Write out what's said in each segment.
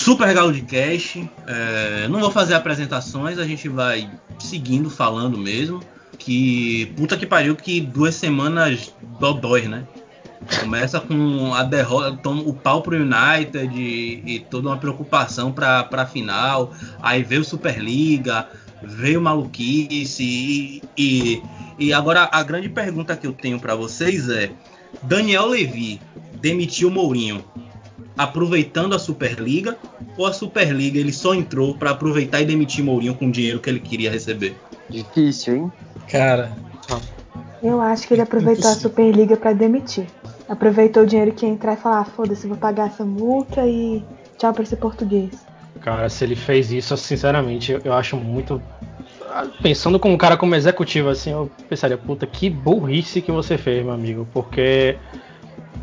Super Galo de Cash. É, não vou fazer apresentações, a gente vai seguindo falando mesmo. Que puta que pariu, que duas semanas dodói, né? Começa com a derrota, o pau pro United e, e toda uma preocupação pra, pra final. Aí veio Superliga, veio maluquice e, e, e agora a grande pergunta que eu tenho para vocês é: Daniel Levy demitiu Mourinho aproveitando a Superliga ou a Superliga ele só entrou para aproveitar e demitir Mourinho com o dinheiro que ele queria receber? Difícil, hein? Cara, Eu acho que ele aproveitou a Superliga pra demitir. Aproveitou o dinheiro que ia entrar e falar, ah, foda-se, vou pagar essa multa e tchau pra esse português. cara, se ele fez isso, sinceramente, eu, eu acho muito. Pensando como um cara como executivo, assim, eu pensaria, puta, que burrice que você fez, meu amigo. Porque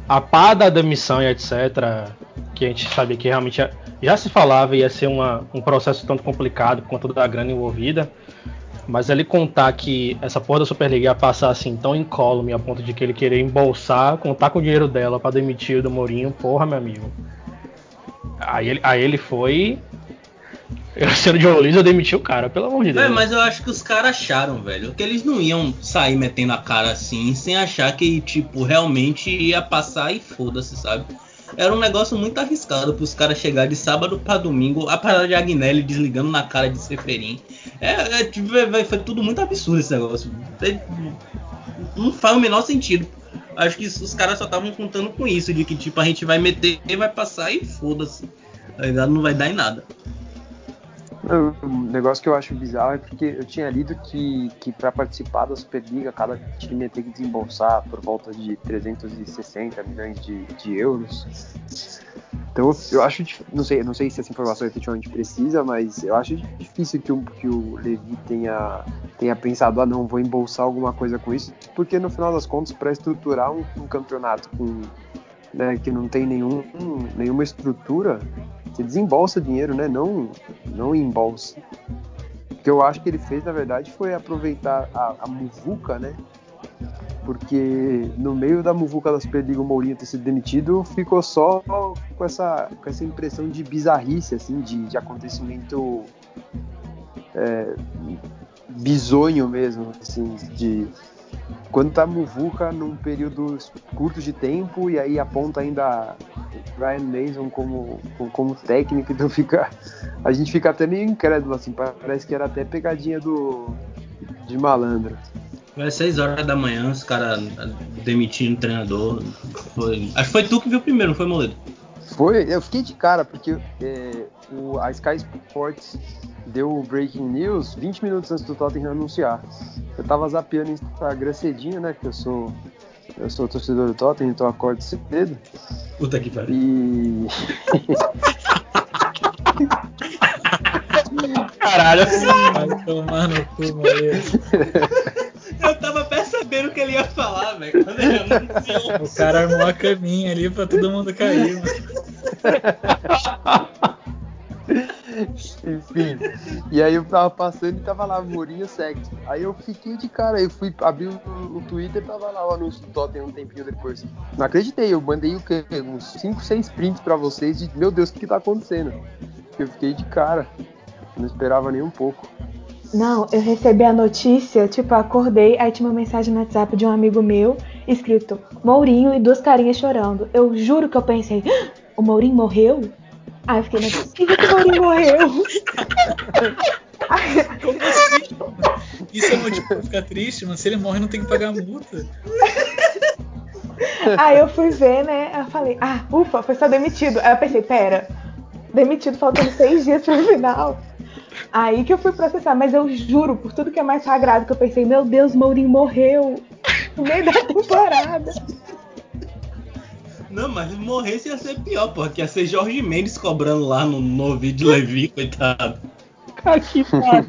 a pá da demissão e etc., que a gente sabia que realmente já, já se falava ia ser uma, um processo tanto complicado conta da grana envolvida. Mas ele contar que essa porra da Superliga ia passar assim tão incólume a ponto de que ele querer embolsar, contar com o dinheiro dela pra demitir o do Mourinho, porra, meu amigo. Aí ele, aí ele foi. Eu sendo de Luiz, eu demiti o cara, pelo amor de Deus. É, mas eu acho que os caras acharam, velho, que eles não iam sair metendo a cara assim, sem achar que, tipo, realmente ia passar e foda-se, sabe? Era um negócio muito arriscado pros caras chegar de sábado pra domingo, a parada de Agnelli desligando na cara de Seferin. É, é, tipo, é, foi tudo muito absurdo esse negócio. É, não faz o menor sentido. Acho que os caras só estavam contando com isso, de que tipo, a gente vai meter, vai passar e foda-se. Tá? Não vai dar em nada. Um negócio que eu acho bizarro é porque eu tinha lido que, que para participar da Superliga, cada time ia ter que desembolsar por volta de 360 milhões de, de euros. Então eu acho, não sei, não sei se essa informação efetivamente precisa, mas eu acho difícil que o, que o Levi tenha, tenha pensado, ah não, vou embolsar alguma coisa com isso, porque no final das contas, para estruturar um, um campeonato com, né, que não tem nenhum, nenhuma estrutura, você desembolsa dinheiro, né? Não, não embolsa. O que eu acho que ele fez, na verdade, foi aproveitar a, a muvuca, né? Porque no meio da muvuca da Superliga o Mourinho ter sido demitido, ficou só com essa, com essa impressão de bizarrice, assim, de, de acontecimento é, bizonho mesmo, assim, de quando tá muvuca num período curto de tempo e aí aponta ainda Ryan Mason como, como, técnico, então fica a gente fica até meio incrédulo assim, parece que era até pegadinha do de malandro. Vai 6 horas da manhã, os caras demitindo o treinador. Foi... Acho que foi tu que viu primeiro, não foi Moledo? Foi, eu fiquei de cara, porque é, o, a Sky Sports deu o breaking news 20 minutos antes do Tottenham anunciar. Eu tava zapeando no Instagram cedinho, né? Que eu sou. Eu sou torcedor do Tottenham, então eu acordo cedo. Puta que pariu. E. Caralho. Vai tomar no cu, moleque. Eu tava percebendo o que ele ia falar, velho. O cara armou a caminha ali pra todo mundo cair, mano. Enfim. E aí eu tava passando e tava lá, Mourinho sexo. Aí eu fiquei de cara, eu fui abrir o, o Twitter tava lá o anúncio do um tempinho depois. Não acreditei, eu mandei o quê? Uns 5, 6 prints pra vocês de meu Deus, o que, que tá acontecendo? Eu fiquei de cara. Não esperava nem um pouco. Não, eu recebi a notícia, tipo, acordei, aí tinha uma mensagem no WhatsApp de um amigo meu, escrito Mourinho e duas carinhas chorando. Eu juro que eu pensei, "Ah, o Mourinho morreu? Aí eu fiquei, não é possível que o Mourinho morreu. Como assim? Isso é motivo pra ficar triste, mano. Se ele morre, não tem que pagar multa. Aí eu fui ver, né? Aí eu falei, ah, ufa, foi só demitido. Aí eu pensei, pera, demitido faltando seis dias pro final. Aí que eu fui processar, mas eu juro, por tudo que é mais sagrado, que eu pensei, meu Deus, Mourinho morreu no meio da temporada. Não, mas se morresse ia ser pior, porra. Que ia ser Jorge Mendes cobrando lá no, no vídeo Levi, coitado. Cara, que foda.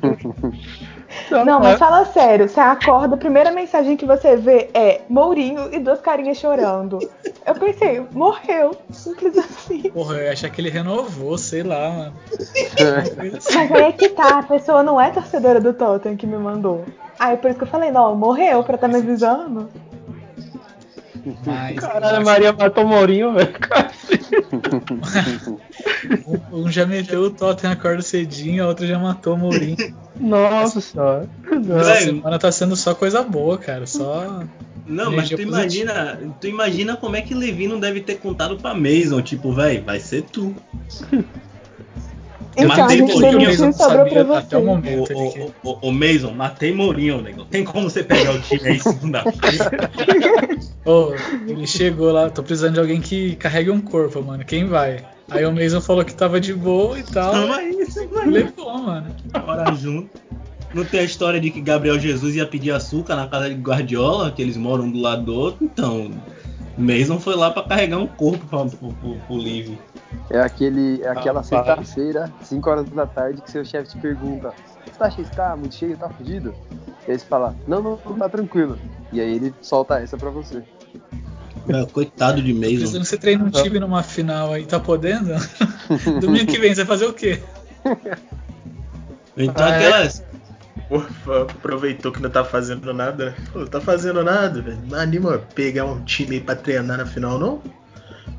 Não, mas fala sério, você acorda, a primeira mensagem que você vê é Mourinho e duas carinhas chorando. Eu pensei, morreu, simples assim. Porra, eu ia achar que ele renovou, sei lá, mano. Mas aí é que tá, a pessoa não é torcedora do Tottenham que me mandou. Aí por isso que eu falei, não, morreu pra tá me avisando. Mas, Caralho, a Maria matou o Mourinho, velho. Um, um já meteu o Tottenham acorda cedinho, a outra já matou o Mourinho. Nossa senhora. Essa semana tá sendo só coisa boa, cara. Só. Não, mas tu imagina, tu imagina como é que Levi não deve ter contado pra Mason, tipo, velho, vai ser tu. Então, Matei gente Mourinho, Mason sobrou pra sabia até o você. momento. Que- ô, ô, ô, Mason, matei Mourinho, nego. Tem como você pegar o time aí segunda-feira? Ô, ele chegou lá, tô precisando de alguém que carregue um corpo, mano. Quem vai? Aí o Mason falou que tava de boa e tal. Aí, tamo aí. Levou, mano. Bora junto. Não tem a história de que Gabriel Jesus ia pedir açúcar na casa de Guardiola, que eles moram um do lado do outro, então. Mason foi lá pra carregar um corpo pra, pro, pro, pro Live. É, aquele, é aquela Rapaz. sexta-feira, 5 horas da tarde, que seu chefe te pergunta: Você tá cheio, tá muito cheio, tá fudido? E aí você fala: Não, não, não, tá tranquilo. E aí ele solta essa pra você. Meu, coitado de Mason. Precisando você treine um time numa final aí, tá podendo? Domingo que vem, você vai fazer o quê? Então Ah, é? aquelas. Ufa, aproveitou que não tá fazendo nada. né? Pô, tá fazendo nada, velho. Não anima a pegar um time aí pra treinar na final, não?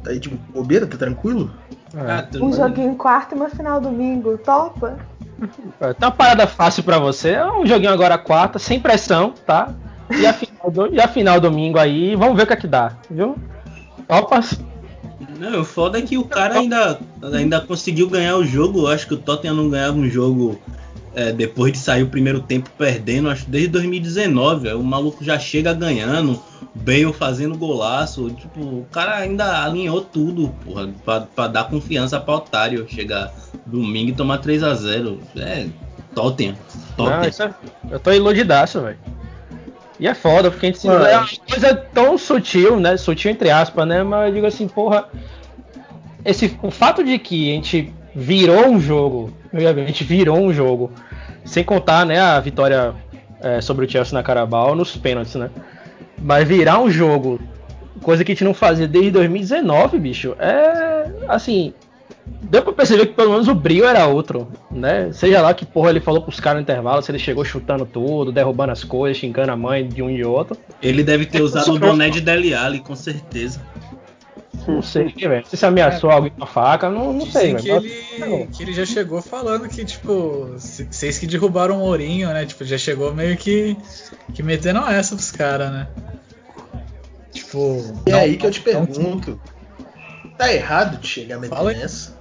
Tá aí de bobeira, tá tranquilo? Ah, tu- Um joguinho quarto e uma final domingo. Topa? É, Tem uma parada fácil pra você. É um joguinho agora quarta, sem pressão, tá? E a final, do- e a final domingo aí, vamos ver o que é que dá, viu? Opa, Não, o foda é que o cara ainda, ainda conseguiu ganhar o jogo. Eu acho que o Tottenham não ganhava um jogo é, depois de sair o primeiro tempo perdendo, acho que desde 2019. velho. O maluco já chega ganhando, Bale fazendo golaço. Tipo, o cara ainda alinhou tudo, porra, pra, pra dar confiança pra otário chegar domingo e tomar 3 a 0 É, Tottenham. Não, Tottenham. isso é- eu tô iludidaço, velho. E é foda, porque a gente se... Mano. é uma coisa tão sutil, né? Sutil entre aspas, né? Mas eu digo assim, porra. Esse, o fato de que a gente virou um jogo, a gente virou um jogo, sem contar, né, a vitória é, sobre o Chelsea na Carabao nos pênaltis, né? Mas virar um jogo, coisa que a gente não fazia desde 2019, bicho, é assim. Deu pra perceber que pelo menos o brilho era outro, né? Seja lá que porra ele falou pros caras no intervalo, se ele chegou chutando tudo, derrubando as coisas, xingando a mãe de um e outro. Ele deve ter usado o boné de Dele Alli, com certeza. Não sei, velho. Se você ameaçou alguém com a faca, não, não sei, que ele, que ele já chegou falando que, tipo, vocês que derrubaram o Mourinho, né? Tipo, já chegou meio que, que metendo essa pros caras, né? Tipo. E é não- aí que eu te pergunto. Tá errado de chegar a meter Fala aí. nessa?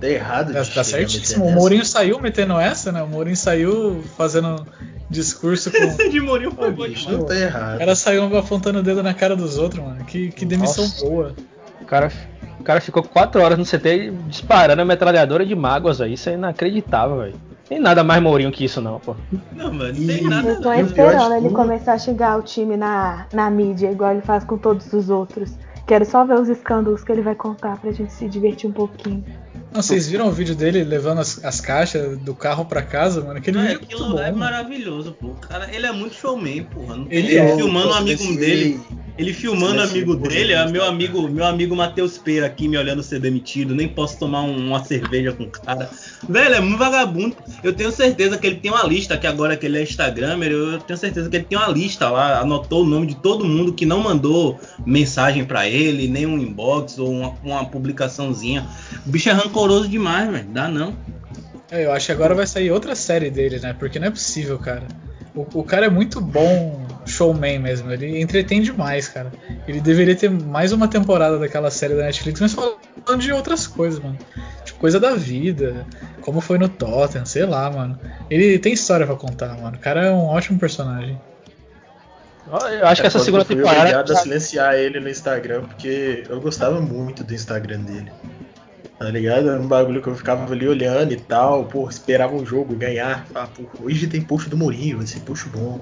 Tá errado de Tá, chegar tá certíssimo. O? Mourinho saiu metendo essa, né? O Mourinho saiu fazendo discurso com. de Mourinho Pô, bicho, não tá O errado. cara saiu apontando o dedo na cara dos outros, mano. Que, que demissão Nossa. boa. O cara, o cara ficou 4 horas no CT disparando a metralhadora de mágoas aí. Isso é inacreditável, velho. Tem nada mais Mourinho que isso, não, pô. Não, mano, não tem E- nada. Eu tô E o esperando ele começar a xingar o time na, na mídia, igual ele faz com todos os outros. Quero só ver os escândalos que ele vai contar pra gente se divertir um pouquinho. Não, vocês viram o vídeo dele levando as, as caixas do carro pra casa, mano? Aquele Ah, vídeo é aquilo muito bom. é maravilhoso, pô. Cara, ele é muito showman, porra. Não- Ele é. filmando um amigo dele. Ele filmando silenciei amigo dele, isso, é meu amigo, meu amigo Matheus Peira aqui me olhando ser demitido, nem posso tomar um- uma cerveja com o cara. Velho, é muito vagabundo. Eu tenho certeza que ele tem uma lista, que agora que ele é Instagramer, eu tenho certeza que ele tem uma lista lá, anotou o nome de todo mundo que não mandou mensagem pra ele, nem um inbox ou uma, uma publicaçãozinha. O bicho é rancoroso demais, velho. Dá não. É, eu acho que agora vai sair outra série dele, né? Porque não é possível, cara. O, o cara é muito bom showman mesmo. Ele entretém demais, cara. Ele deveria ter mais uma temporada daquela série da Netflix, mas falando de outras coisas, mano. Tipo, coisa da vida. Como foi no Tottenham, sei lá, mano. Ele tem história pra contar, mano. O cara é um ótimo personagem. Eu acho que essa É, segunda eu fui temporada. obrigado a silenciar ele no Instagram, porque eu gostava muito do Instagram dele. Tá ligado? Era um bagulho que eu ficava ali olhando e tal, pô, esperava um jogo ganhar. Falava, pô, hoje tem post do Mourinho, vai ser post bom.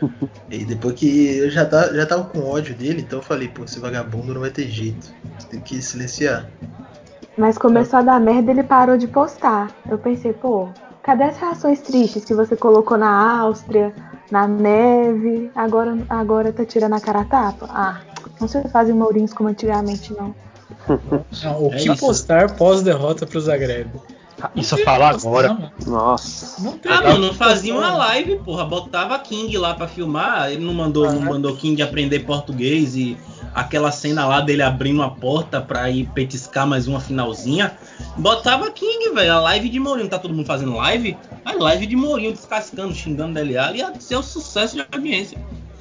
e depois que eu já, tá, já tava com ódio dele, então eu falei, pô, esse vagabundo não vai ter jeito. Tem que silenciar. Mas começou a dar merda ele parou de postar. Eu pensei, pô, cadê as reações tristes que você colocou na Áustria, na neve? Agora, agora tá tirando a cara a tapa? Ah, não se fazem mourinhos como antigamente, não. Não, o É que isso. postar pós-derrota pro Zagreb? Isso fala agora. Não, mano. Nossa. Não tem Ah, mano, fazia uma live, porra. Botava King lá pra filmar. Ele não mandou, não mandou King aprender português e aquela cena lá dele abrindo a porta pra ir petiscar mais uma finalzinha. Botava King, velho. A live de Mourinho. Tá todo mundo fazendo live? A live de Mourinho descascando, xingando DLA ia ser um sucesso de audiência.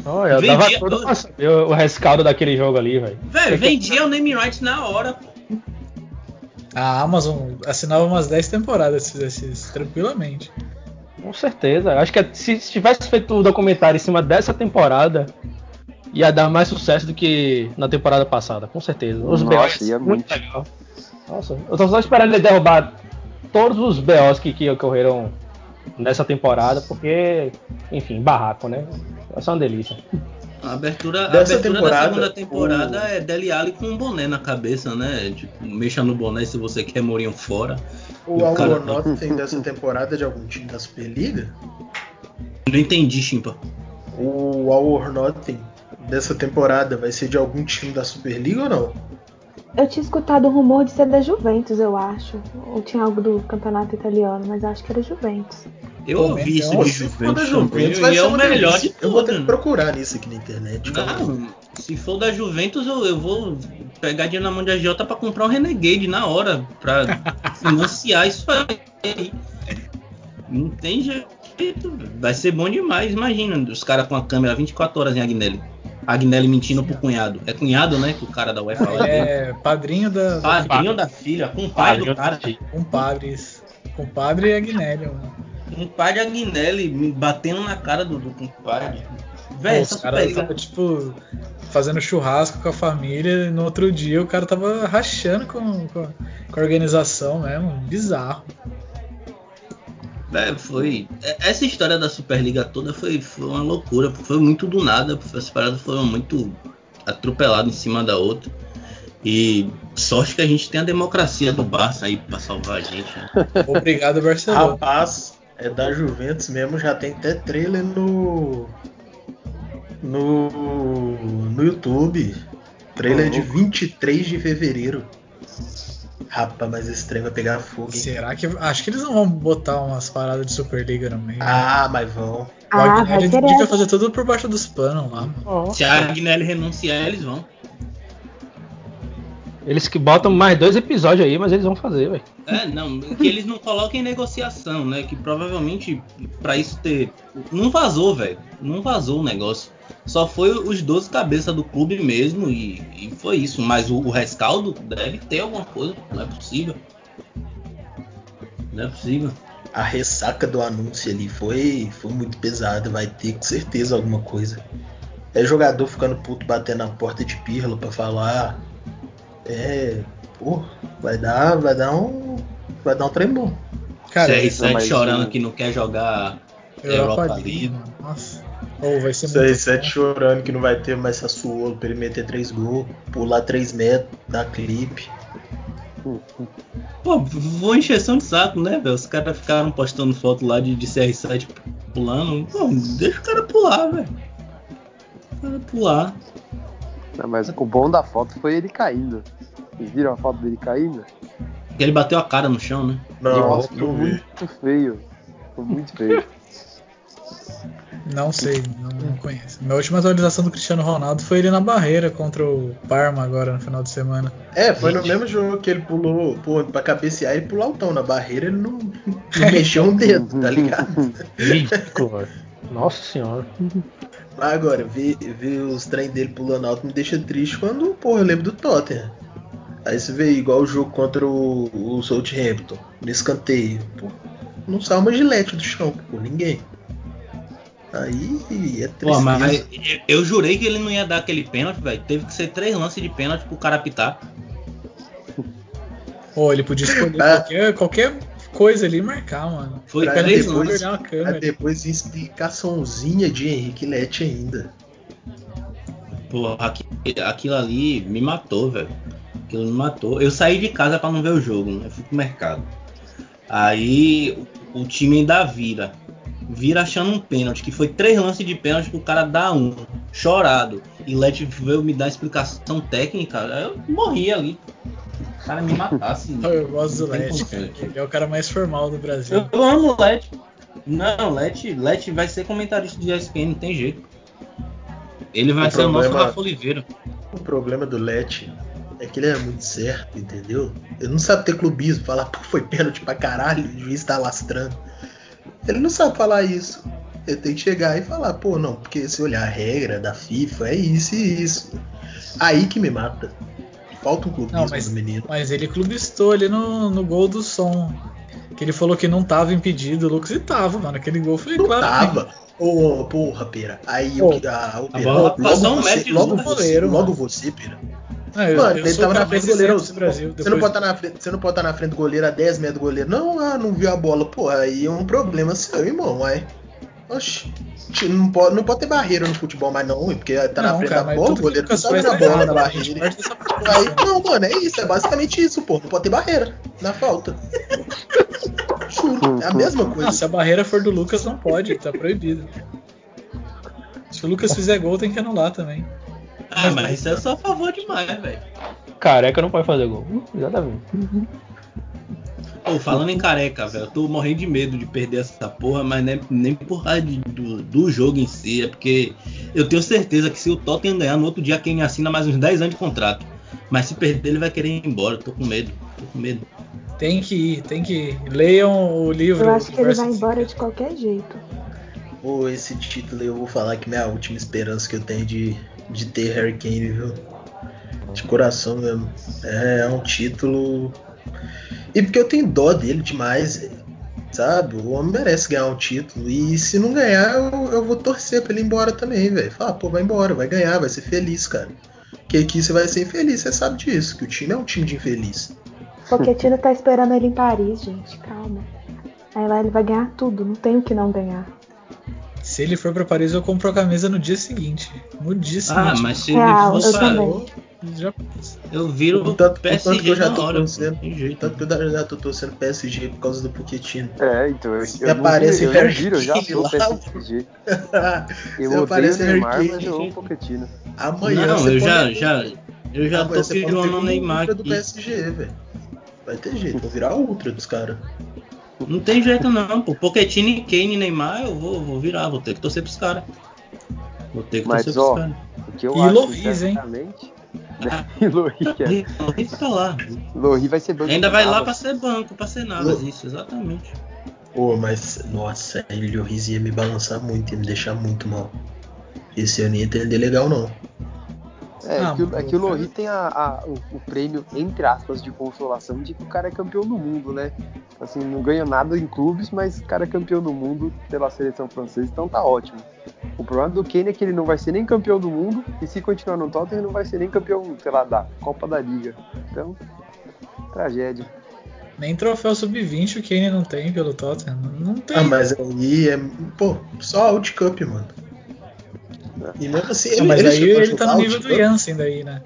Oh, eu Vendia dava todo. pra saber o rescaldo daquele jogo ali, velho. Velho, vendia o name rights na hora. pô. A Amazon assinava umas 10 temporadas se fizesse isso, tranquilamente. Com certeza. Acho que se se tivesse feito o documentário em cima dessa temporada, ia dar mais sucesso do que na temporada passada, com certeza. Os Nossa, BOs ia muito. legal. Nossa, eu tô só esperando ele derrubar todos os BOs que, que ocorreram nessa temporada, porque, enfim, barraco, né? Vai ser uma delícia. A abertura, a Dessa abertura da temporada, segunda temporada o- é Dele Alli com um boné na cabeça, né? Tipo, mexa no boné se você quer Mourinho fora. O E o cara- Alonot tem dessa temporada de algum time da Superliga? Não entendi, Chimpa. O Alornotten dessa temporada vai ser de algum time da Superliga ou não? Eu tinha escutado um rumor de ser da Juventus, eu acho. Ou tinha algo do campeonato italiano, mas acho que era Juventus. Eu Pô, ouvi isso então, de se for da Juventus também, Juventus, vai e ser é o melhor de Eu vou ter tudo. que procurar nisso aqui na internet. calma. Não, se for da Juventus, eu, eu vou pegar dinheiro na mão de agiota pra comprar um Renegade na hora, pra financiar isso aí. Não tem jeito. Vai ser bom demais, imagina. Os caras com a câmera 24 horas em Agnelli. Agnelli mentindo pro cunhado. É cunhado, né? Que o cara da UEFA é. Padrinho da, da Padrinho da filha, compadre do cara. compadres. Compadre e Agnelli, mano. Compadre Agnelli me batendo na cara do, do compadre. Véi, Pô, os caras Superliga- tava, tipo, fazendo churrasco com a família e no outro dia o cara tava rachando com, com, a- com a organização mesmo. Bizarro. Véi, foi. é- Essa história da Superliga toda foi, foi uma loucura, foi muito do nada, as paradas foram muito atropeladas em cima da outra. E sorte que a gente tem a democracia do Barça aí pra salvar a gente. né? Obrigado, Barcelona. Rapaz, é da Juventus mesmo, já tem até trailer no. No. No YouTube. Trailer de 23 de fevereiro. Rapaz, mas esse trem vai pegar fogo, hein? Será que. Acho que eles não vão botar umas paradas de Superliga no meio. Ah, mas vão. o Ah, Agnelli querer. fazer tudo por baixo dos panos lá. mano. Se a Agnelli renunciar, eles vão. Eles que botam mais dois episódios aí, mas eles vão fazer, velho. É, não, que eles não coloquem em negociação, né? Que provavelmente pra isso ter. Não vazou, velho. Não vazou o negócio. Só foi os 12 cabeças do clube mesmo e, e foi isso. Mas o, o rescaldo deve ter alguma coisa. Não é possível. Não é possível. A ressaca do anúncio ali foi, foi muito pesada. Vai ter com certeza alguma coisa. É jogador ficando puto batendo na porta de Pirlo pra falar. É. Pô, vai dar. Vai dar um. Vai dar um trem bom. Cara, CR7 mas chorando que não quer jogar Europa, Europa League. Nossa. Ou vai ser muito. 6-7 chorando que não vai ter mais Sassuolo pra ele meter 3 gols, pular 3 metros, dar clipe. Pô, vou encheção de saco, né, velho? Os caras ficaram postando foto lá de, de CR7 pulando. Pô, deixa o cara pular, velho. Deixa o cara pular. Não, mas o bom da foto foi ele caindo. Vocês viram a foto dele caindo? Porque ele bateu a cara no chão, né? Não, Nossa, foi não vi. muito feio. Foi muito feio. Não sei, não, não conheço. Minha última atualização do Cristiano Ronaldo foi ele na barreira contra o Parma agora no final de semana. É, foi no Gente. mesmo jogo que ele pulou, pô, pra cabecear ele pulou altão na barreira, ele não, não mexeu um dedo, tá ligado? Ridículo. Nossa senhora. Mas agora, ver, ver os trem dele pulando alto me deixa triste quando, porra, eu lembro do Tottenham. Aí você vê igual o jogo contra o, o Southampton, no escanteio, pô, não sai uma gilete do chão, pô, ninguém. Aí é Pô, tristeza. mas eu, eu jurei que ele não ia dar aquele pênalti, velho. Teve que ser três lances de pênalti pro cara apitar. Ou ele podia escolher Ah. qualquer, qualquer coisa ali e marcar, mano. Foi Pra três depois- uma câmera. depois explicaçãozinha de Henrique Lete ainda. Pô, aqui- aquilo ali me matou, velho. Aquilo me matou. Eu saí de casa pra não ver o jogo, né? Eu fui pro mercado. Aí o, o time ainda vira. Vira achando um pênalti, que foi três lances de pênalti pro cara dar um. Chorado. E Let veio me dar explicação técnica. Eu morri ali. O cara me matasse. Eu gosto do como, cara. Ele é o cara mais formal do Brasil. Eu amo o Let. Não, Let, Let vai ser comentarista de ESPN, não tem jeito. Ele vai O ser o nosso problema- Rafa Oliveira. O o problema do Let é que ele é muito certo, entendeu? Ele não sabe ter clubismo, falar, pô, foi pênalti pra caralho, o juiz tá lastrando. Ele não sabe falar isso. Ele tem que chegar e falar, pô, não, porque se olhar a regra da FIFA é isso e isso. Aí que me mata. Falta um clubismo Não, mas, do menino. mas ele clubistou ali no, no gol do som. Que ele falou que não tava impedido, o Lucas, e tava, mano. Aquele gol foi Não claro. tava. Ô, porra, pera. Aí Pô, o que. Ah, o a Pera, bola logo, passou um você, logo, você, logo você, Pera. Ah, eu, Mano, eu ele tava na frente do goleiro. do Brasil. Você não, depois- pode estar na frente, você não pode estar na frente do goleiro a 10 metros do goleiro. Não, ah, não viu a bola. Pô, aí é um problema seu, irmão. Aí. Oxi. Não pode, não pode ter barreira no futebol mais não, porque tá na Não, frente cara, da bola, o que goleiro sabe faz na tá bola, na. A barreira. Aí, não, mano, é isso, é basicamente isso, pô. Não pode ter barreira na falta. Juro, é a mesma coisa. Não, se a barreira for do Lucas, não pode, tá proibido. Se o Lucas fizer gol, tem que anular também. Ah, mas isso é só a favor demais, velho. Careca não pode fazer gol. Hum, Exatamente. Pô, falando em careca, velho, eu tô morrendo de medo de perder essa porra, mas nem, nem por causa de- do, do jogo em si, é porque eu tenho certeza que se o Tottenham ganhar, no outro dia quem assina mais uns 10 anos de contrato. Mas se perder, ele vai querer ir embora, eu tô com medo, tô com medo. Tem que ir, tem que ir. Leiam o livro. Eu acho que ele vai embora de qualquer jeito. Pô, esse título eu vou falar que é a última esperança que eu tenho de, de ter Harry Kane, viu? De coração mesmo. É, é um título. E porque eu tenho dó dele demais, sabe? O homem merece ganhar um título. E se não ganhar, eu, eu vou torcer pra ele ir embora também, velho. Falar, pô, vai embora, vai ganhar, vai ser feliz, cara. Porque aqui você vai ser infeliz, você sabe disso, que o time é um time de infeliz. Pochettino tá esperando ele em Paris, gente. Calma. Aí lá ele vai ganhar tudo, não tem o que não ganhar. Se ele for pra Paris, eu compro a camisa no dia seguinte. No dia Ah, seguinte. mas se ele eu for também. Já... eu viro O tanto, o tanto que PSG eu já tô hora, torcendo. não tem jeito. Tanto que eu já tô torcendo PSG por causa do Pochettino. É, então eu, Se eu não aparece viro, eu não Harry viro, eu já sou PSG. Eu Se o aparece Neymar, mas eu amo o Pochettino. Amanhã Não, você eu já, pode- já, eu já amanhã tô pirando um Neymar do. PSG, velho. Vai ter jeito, vou virar ultra dos caras. Não tem jeito não, pô. Pochettino e Kane e Neymar, eu vou, vou virar, vou ter que torcer pros caras. Vou ter que Mas, torcer ó, pros caras. O que eu E acho, Loris, hein? E é. Rick tá lá. Loris vai ser banco Ainda vai lá pra ser banco, pra ser nada, isso, exatamente. Pô, mas, nossa, ele ia me balançar muito, ia me deixar muito mal. Esse eu não ia entender legal, não. É, Ah, que, o- é que o cara. Loris tem a- a- o, o prêmio, entre aspas, de consolação de que o cara é campeão do mundo, né? Assim, não ganha nada em clubes, mas o cara é campeão do mundo pela seleção francesa, então tá ótimo. O problema do Kane é que ele não vai ser nem campeão do mundo, e se continuar no Tottenham, ele não vai ser nem campeão, sei lá, da Copa da Liga. Então, tragédia. Nem troféu sub-20 o Kane não tem pelo Tottenham. Não tem. Ah, mas aí é. Pô, só Out Cup, mano. E mesmo assim, ele, mas ele aí ele tá no nível do. Jansen daí, né?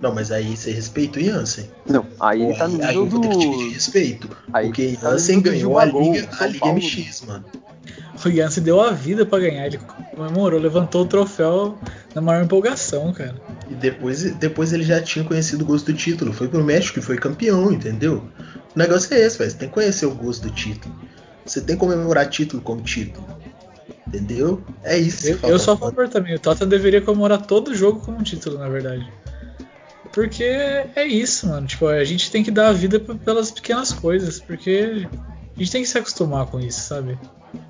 Não, mas aí você respeita o Jansen. Não, aí ele Pô, tá no aí, aí nível eu vou ter que te pedir do. respeito. Aí porque ele tá no Jansen nível do ganhou a Liga, a Liga. MX, mano. O Jansen deu a vida pra ganhar. Ele comemorou, levantou o troféu na maior empolgação, cara. E depois, depois ele já tinha conhecido o gosto do título. Foi pro México e foi campeão, entendeu? O negócio é esse, velho. Você tem que conhecer o gosto do título. Você tem que comemorar título como título. Entendeu? É isso que Eu, eu sou a favor também. O Tottenham deveria comemorar todo jogo como um título, na verdade. Porque é isso, mano. Tipo, a gente tem que dar a vida pelas pequenas coisas. Porque a gente tem que se acostumar com isso, sabe?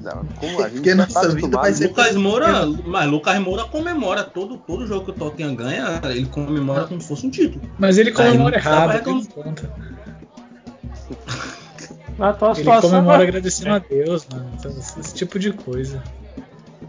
Não, como a gente Porque já nossa tá vida vai ser- Lucas Moura, mas Lucas Moura comemora todo, todo jogo que o Tottenham ganha, ele comemora como se fosse um título. Mas ele comemora Aí errado, não conta. Na tua Ele situação. comemora né? agradecendo a Deus, mano. Então, esse tipo de coisa.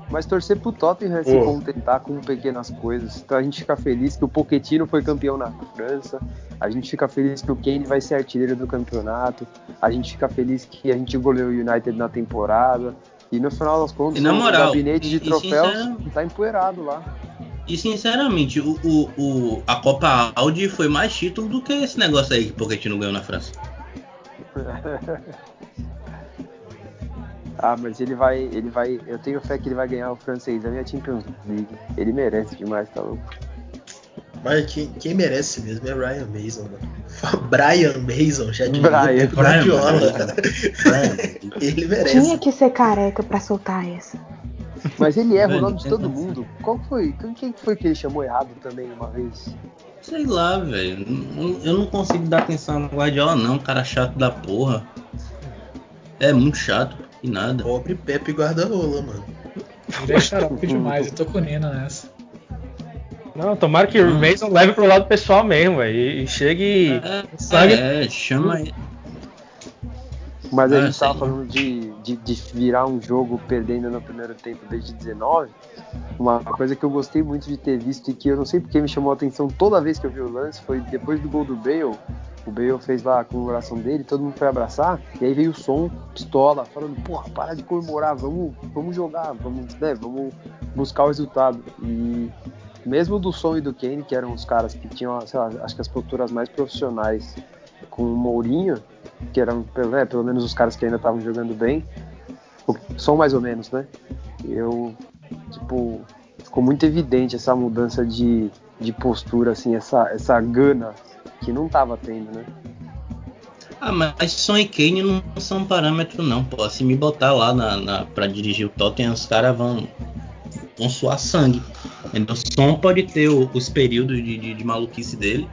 Mas torcer pro Tottenham é se contentar com pequenas coisas. Então a gente fica feliz que o Pochettino foi campeão na França. A gente fica feliz que o Kane vai ser artilheiro do campeonato. A gente fica feliz que a gente goleou o United na temporada. E no final das contas, E na o moral, gabinete de e- e troféus sincero- tá empoeirado lá. E sinceramente, o, o, o- a Copa Audi foi mais título do que esse negócio aí que o Pochettino ganhou na França. Ah, mas ele vai, ele vai. Eu tenho fé que ele vai ganhar o francês, a minha Champions League. Ele merece demais, tá louco? Mas quem, quem merece mesmo é Ryan Mason, mano. Brian Mason, já de Brian, Guardiola. Brian. Ele merece. Tinha que ser careca pra soltar essa. Mas ele erra o nome de todo mundo. Qual foi? Quem foi que ele chamou errado também uma vez? Sei lá, velho. Eu não consigo dar atenção no Guardiola, não. Cara chato da porra. É muito chato. E nada. Pobre Pepe guarda-rola, mano. Ele é xarope demais, eu tô com o Nino nessa. Não, tomara que o Hum. Mason leve pro lado pessoal mesmo, velho. E, e chegue. É, Sabe? é, chama ele. Mas a Ah, gente tava sim. falando de, de, de virar um jogo perdendo no primeiro tempo desde 19. Uma coisa que eu gostei muito de ter visto e que eu não sei porque me chamou a atenção toda vez que eu vi o lance foi depois do gol do Bale. O Bale fez lá a comemoração dele, todo mundo foi abraçar, e aí veio o som, pistola, falando, porra, para de comemorar, vamos, vamos jogar, vamos, né, vamos buscar o resultado. E mesmo do som e do Kane, que eram os caras que tinham, sei lá, acho que as posturas mais profissionais com o Mourinho, que eram né, pelo menos os caras que ainda estavam jogando bem, som mais ou menos, né? Eu, tipo, ficou muito evidente essa mudança de, de postura, assim, essa, essa gana que não tava tendo, né? Ah, mas Son e Kane não são parâmetro não, pô. Se me botar lá na, na, pra dirigir o Tottenham, os caras vão, vão suar sangue. Entendeu? O Son pode ter os períodos de, de, de maluquice dele,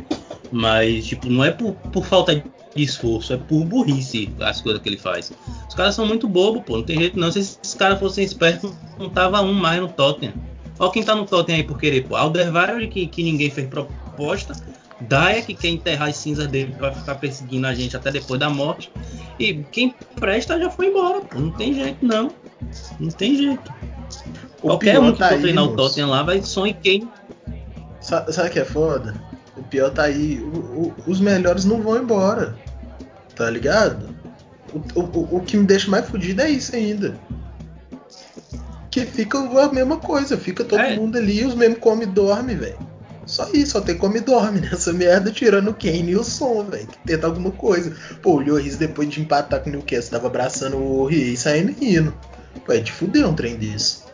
mas tipo, não é por, por falta de esforço, é por burrice as coisas que ele faz. Os caras são muito bobos, pô. Não tem jeito não. Se esses caras fossem espertos, não tava um mais no Tottenham. Olha quem tá no Tottenham aí por querer, pô. Alderweireld, que, que ninguém fez proposta. Daya, que quer enterrar as cinzas dele pra ficar perseguindo a gente até depois da morte. E quem presta já foi embora, pô. Não tem jeito, não. Não tem jeito. O Qualquer um que tá for aí, treinar o moço. Tottenham lá vai e quem. Sa- Sabe o que é foda? O pior tá aí. o- o- os melhores não vão embora. Tá ligado? O, o- o- o que me deixa mais fudido é isso ainda. Que fica a mesma coisa, fica todo É. mundo ali, os mesmos come e dorme, velho. Só isso, só tem come e dorme nessa merda, tirando o Kane e o som, velho. Que tenta alguma coisa. Pô, o Lloris depois de empatar com o Newcastle, tava abraçando o Rie e saindo rindo. Pô, é de fuder um trem desse.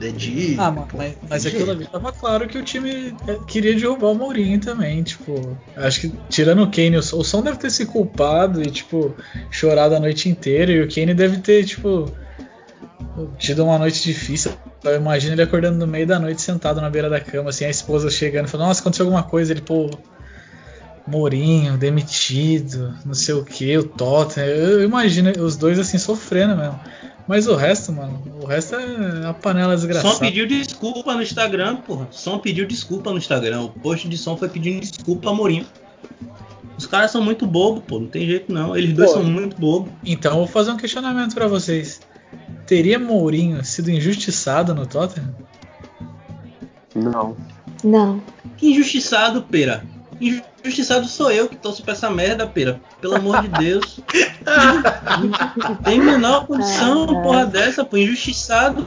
É de. Ah, mano, mas, mas aquilo ali tava claro que o time é, queria derrubar o Mourinho também, tipo. Acho que tirando o Kane, o, o Som deve ter se culpado e, tipo, chorado a noite inteira. E o Kane deve ter, tipo, tido uma noite difícil. Eu imagino ele acordando no meio da noite, sentado na beira da cama, assim, a esposa chegando e falando, nossa, aconteceu alguma coisa, ele, pô. Mourinho, demitido, não sei o que, o Tottenham. Eu imagino os dois assim sofrendo mesmo. Mas o resto, mano, o resto é a panela desgraçada. Som pediu desculpa no Instagram, porra. Som pediu desculpa no Instagram. O post de som foi pedindo desculpa a Mourinho. Os caras são muito bobos, pô. Não tem jeito não. Eles dois Pô, são muito bobos. Então eu vou fazer um questionamento pra vocês. Teria Mourinho sido injustiçado no Tottenham? Não. Não. Que injustiçado, pera. Injustiçado sou eu que torço pra essa merda, pera. Pelo amor de Deus. Não tem menor condição uma porra dessa, pô. Injustiçado.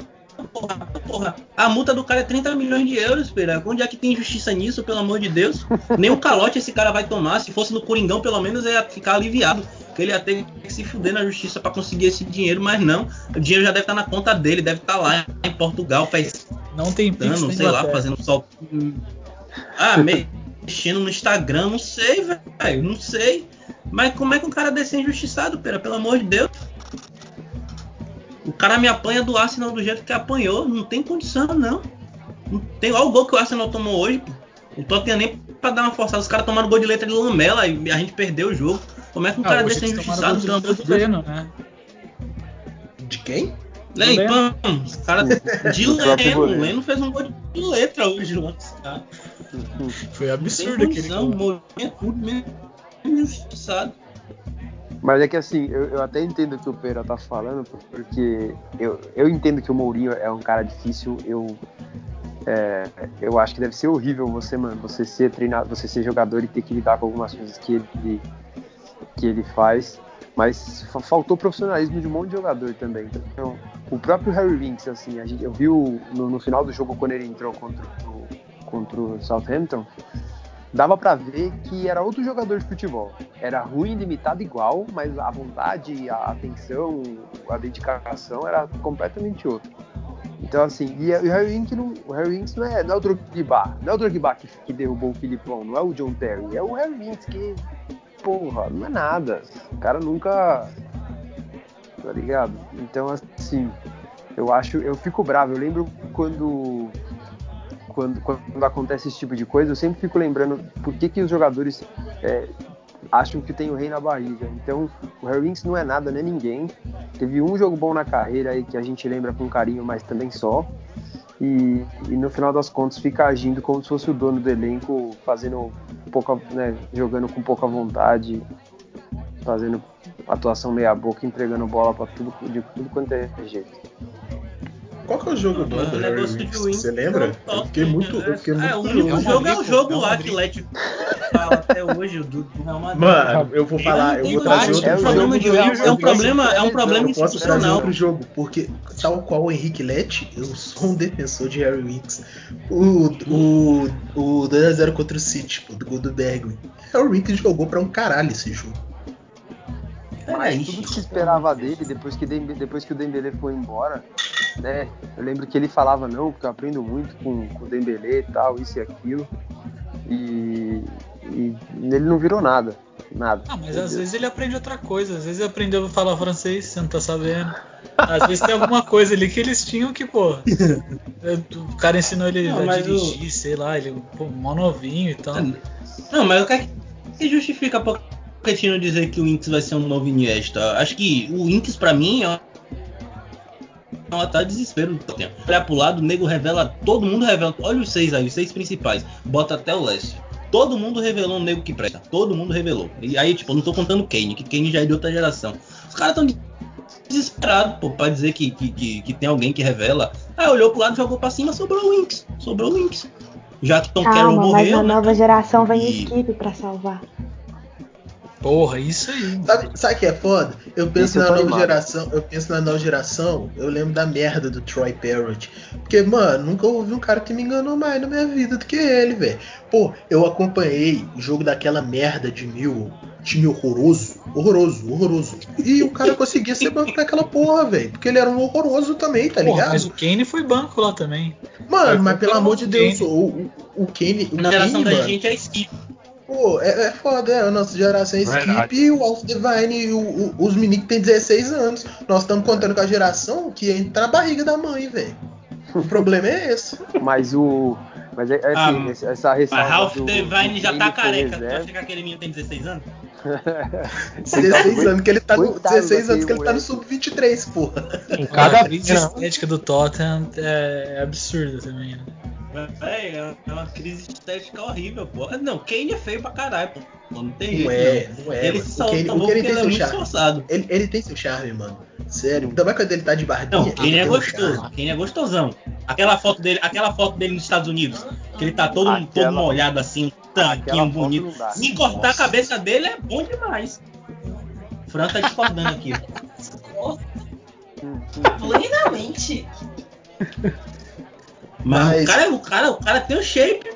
Porra, porra. A multa do cara é 30 milhões de euros, pera. Onde é que tem injustiça nisso, pelo amor de Deus? Nem um calote esse cara vai tomar. Se fosse no Coringão, pelo menos ia ficar aliviado. Porque ele ia ter que se fuder na justiça pra conseguir esse dinheiro, mas não. O dinheiro já deve estar na conta dele, deve estar lá em Portugal, faz Não tem Pix sei lá, fazendo sol. Ah, mexendo no Instagram, não sei, velho, não sei. Mas como é que um cara desse é injustiçado, pera, pelo amor de Deus? O cara me apanha do Arsenal do jeito que apanhou, não tem condição, não. Não tem, olha o gol que o Arsenal tomou hoje, pô. O Tottenham nem pra dar uma forçada, os caras tomaram gol de letra de lamela e a gente perdeu o jogo. Como é que um cara Ah, hoje desse é injustiçado, pelo de amor de Deus? Leno, né? De quem? Os caras de Leno, goleiro. Leno fez um gol de letra hoje. Cara. Foi absurdo aquele gol. Mourinho é tudo mesmo injustiçado. Mas é que assim, eu, eu até entendo o que o Pera tá falando, porque eu, eu entendo que o Mourinho é um cara difícil, eu é, eu acho que deve ser horrível você, mano, você ser treinado, você ser jogador e ter que lidar com algumas coisas que ele, que ele faz. Mas fa- faltou profissionalismo de um monte de jogador também. Então, o próprio Harry Winks, assim, a gente, eu vi o- no, no final do jogo quando ele entrou contra o, contra o Southampton, dava pra ver que era outro jogador de futebol. Era ruim, limitado igual, mas a vontade, a atenção, a dedicação era completamente outra. Então, assim, e, o Harry Winks não, o Harry não é, não é o Drogba, não é o Drogba que, que derrubou o Filipão, não é o John Terry, é o Harry Winks que, porra, não é nada. O cara nunca, tá ligado? Então, assim, Eu acho, eu fico bravo. Eu lembro quando, quando, quando acontece esse tipo de coisa, eu sempre fico lembrando por que, que os jogadores é, acham que tem o rei na barriga. Então, o Harry Winks não é nada, não é ninguém. Teve um jogo bom na carreira aí que a gente lembra com carinho, mas também só. E, e, no final das contas fica agindo como se fosse o dono do elenco, fazendo pouca, né, jogando com pouca vontade, fazendo atuação meia boca, entregando bola para tudo de tudo quanto é jeito. Qual que é o jogo bom do Harry Winks? Você lembra? Eu fiquei muito, eu fiquei é, muito o único jogo é o jogo é um lá que. Lete fala até hoje do, Real Madrid. Mano, eu vou falar, eu vou trazer outro é o jogo. problema de jogo é um problema, é um problema eu posso trazer institucional. outro jogo, porque tal qual o Henrique Lete, eu sou um defensor de Harry Winks. O, o, o 2x0 contra o City, pô, do gol do Bergwijn. Harry Winks jogou pra um caralho esse jogo. Mas tudo que se esperava dele depois que, Dembe- depois que o Dembele foi embora, né? Eu lembro que ele falava, não, porque eu aprendo muito com, com o Dembele e tal, isso e aquilo. E, e ele não virou nada. Nada. Ah, mas às vezes ele aprende outra coisa. Às vezes ele aprendeu a falar francês, você não tá sabendo. Às vezes tem alguma coisa ali que eles tinham que, pô. O cara ensinou ele Não, a dirigir, sei lá, ele, pô, mó novinho e tal. Não, mas o que é que justifica Pochettino dizer que o Inks vai ser um novo Iniesta? Acho que o Inks pra mim é ataque de desespero do Tottenham. Olhar pro lado, o nego revela, todo mundo revela. Olha os seis aí, os seis principais. Bota até o Lécio. Todo mundo revelou um nego que presta. Todo mundo revelou. E aí, tipo, eu não tô contando Kane, que Kane já é de outra geração. Os caras tão desesperados, pô, pra dizer que, que, que, que tem alguém que revela. Ah, olhou pro lado, jogou pra cima, sobrou o Inks. Sobrou o Inks. Já que Tom Carroll Calma, mas morreu. na né? nova geração vem E- equipe pra salvar. Porra, isso aí. Sabe, sabe o que é foda? Eu penso na nova animado. geração, eu penso na nova geração, eu lembro da merda do Troy Parrott. Porque, mano, nunca houve um cara que me enganou mais na minha vida do que ele, velho. Pô, eu acompanhei o jogo daquela merda de mil, time horroroso, horroroso, horroroso. E o cara conseguia ser banco naquela porra, velho. Porque ele era um horroroso também, tá Porra, ligado? mas o Kane foi banco lá também. Mano, mas pelo amor de Deus, Kane. o, o, o Kane, o Na geração Kane, da mano, gente é skip. Pô, é, é foda, é. A nossa geração é. Skip e o Alf Divine e o- o- os meninos que tem 16 anos. Nós estamos contando com a geração que entra na barriga da mãe, velho. O problema é esse. Mas o. Mas é, é assim, Ah, essa ressalva. Mas Ralph do- Devine do já tá careca. Tu acha que aquele menino tem 16 anos? 16 anos, que ele tá no. Coitado 16 anos que ele tá no moleque. sub-23, porra. Em Cada cada a crise pena, estética do Tottenham é, é absurda também, né? Véi, é é uma crise estética horrível, pô. Não, Kane é feio pra caralho, pô. Não tem jeito. Não é, não é. Ele mano. se o salvou Kane, o porque Kane ele tem é seu muito charme. esforçado. Ele, ele tem seu charme, mano. Sério. Ainda mais quando ele tá de barbinha. Não, ele Kane é um gostoso. charme. Kane é gostosão. Aquela foto dele, aquela foto dele nos Estados Unidos, que ele tá todo, Aquela- todo molhado assim, um tanquinho bonito. Se cortar a cabeça dele é bom demais. Fran tá discordando aqui. Plenamente. Mas, Mas- O, cara, o, cara, o cara tem o shape.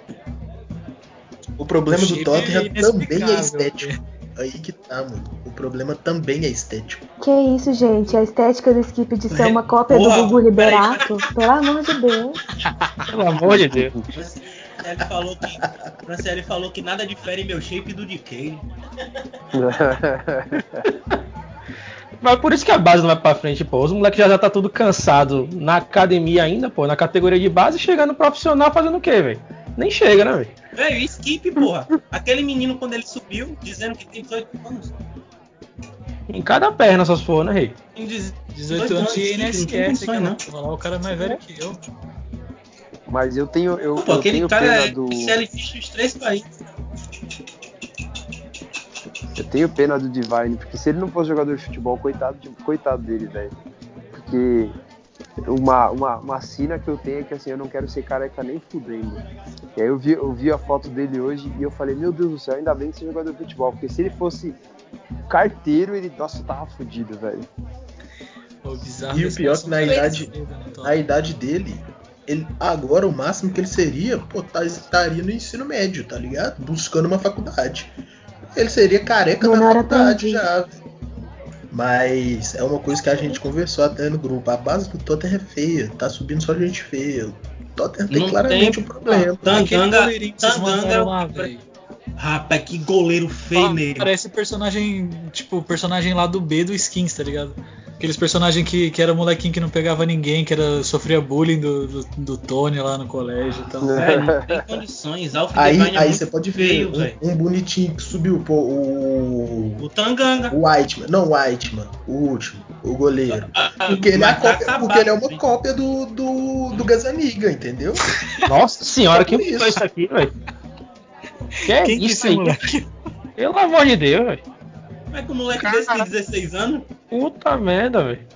O problema O do Tottenham é também é estético. Aí que tá, mano. O problema também é estético. Que isso, gente? A estética do Skip de ser uma cópia Porra, do Gugu. Liberato? Pelo amor de Deus. pelo amor de Deus. Ele falou que, Franciele falou que nada difere meu shape do de Kane. Mas por isso que a base não vai pra frente, pô. Os moleques já, já tá tudo cansado na academia ainda, pô, na categoria de base, chegando profissional fazendo o quê, velho? Nem chega, né, velho? Velho, skip, porra. Aquele menino quando ele subiu, dizendo que tem 18 anos. Em cada perna, só se for, né, rei? Tem 18 anos de skip, não tem INSS, condições, não. lá, o cara é mais velho que eu. Mas eu tenho. Eu, Pô, eu aquele tenho cara pena é do. especialista dos três países. Eu tenho pena do Divine, porque se ele não fosse jogador de futebol, coitado, de- coitado dele, velho. Porque uma, uma, uma sina que eu tenho é que assim, eu não quero ser careca nem fudendo. E aí eu vi, eu vi a foto dele hoje e eu falei, meu Deus do céu, ainda bem que você é jogador de futebol. Porque se ele fosse carteiro, ele, nossa, tava fudido, velho. E o pior cara que na idade- cedo, né, Tottenham. A idade dele, ele, agora o máximo que ele seria, pô, tá, estaria no ensino médio, tá ligado? Buscando uma faculdade. Ele seria careca Menor na faculdade aprendiz. já. Mas é uma coisa que a gente conversou até no grupo. A base do Tottenham é feia, tá subindo só gente feia. O Tottenham tem Não claramente tem- um problema. Tanganga- Tanganga é velho. Rapaz, que goleiro feio Ah, nele. Parece personagem, tipo, personagem lá do B do Skins, tá ligado? Aqueles personagens que, que era molequinho que não pegava ninguém, que era, sofria bullying do, do, do Tony lá no colégio e tal. Velho, não tem condições. Alf Aí, Devine é aí você pode feio, ver um, um bonitinho que subiu, pô, o. O Tanganga. O Whiteman. Não, o Whiteman, o último, o goleiro. Porque ele, é, tá cópia, acabado, porque ele é uma cópia do, do, do Gazaniga, entendeu? Nossa senhora, que isso. isso aqui, velho? Que é Quem que é isso esse aí? Pelo amor de Deus, velho. Como é que o moleque desse tem 16 anos? Puta merda, velho.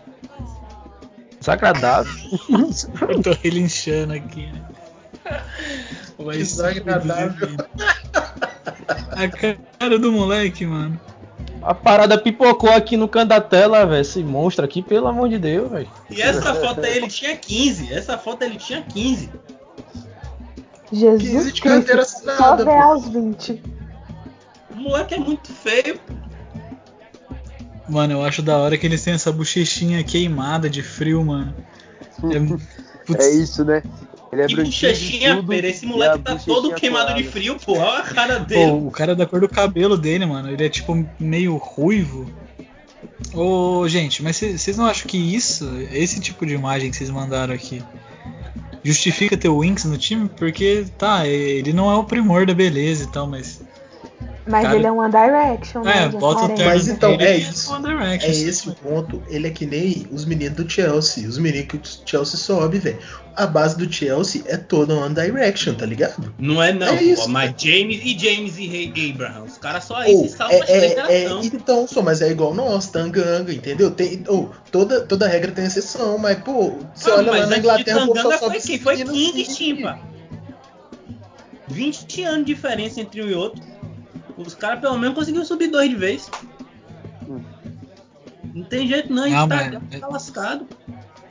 Desagradável. Eu tô relinchando aqui, né? Vai Desagradável. A cara do moleque, mano. A parada pipocou aqui no canto da tela, velho. Esse monstro aqui, pelo amor de Deus, velho. E essa foto aí ele tinha 15. Essa foto ele tinha 15. 15 Jesus de carteira. Só assinada, vê pô. aos 20. O moleque é muito feio. Mano, eu acho da hora que eles têm essa bochechinha queimada de frio, mano. É, putz, É isso, né? Ele é que branquinho de bochechinha, tudo, pera. Esse moleque tá todo queimado de colada. frio, pô. Olha a cara dele. Pô, o cara é da cor do cabelo dele, mano. Ele é tipo meio ruivo. Ô, gente, mas vocês não acham que isso, esse tipo de imagem que vocês mandaram aqui, justifica ter o Winx no time? Porque, tá, ele não é o primor da beleza e tal, mas. Mas Cara- ele é One Direction, É, né? bota o Mas então, é e isso. É Direction. esse o ponto. Ele é que nem os meninos do Chelsea. Os meninos que o Chelsea sobe, velho. A base do Chelsea é toda One Direction, tá ligado? Não é não, É pô. isso. Mas James e James e Ray Abraham. Os caras só aí Ou, se salvam é, é, é, é, então, só, mas é igual nós, Tanganga, entendeu? Tem, ou, toda, toda regra tem exceção, mas, pô, você Ah, olha mas lá na Inglaterra, o povo só foi quem? Foi seguindo King assim. Timpa. 20 anos de diferença entre um e outro. Os caras pelo menos conseguiram subir dois de vez. Não tem jeito não, a gente Não, tá, mas- tá lascado.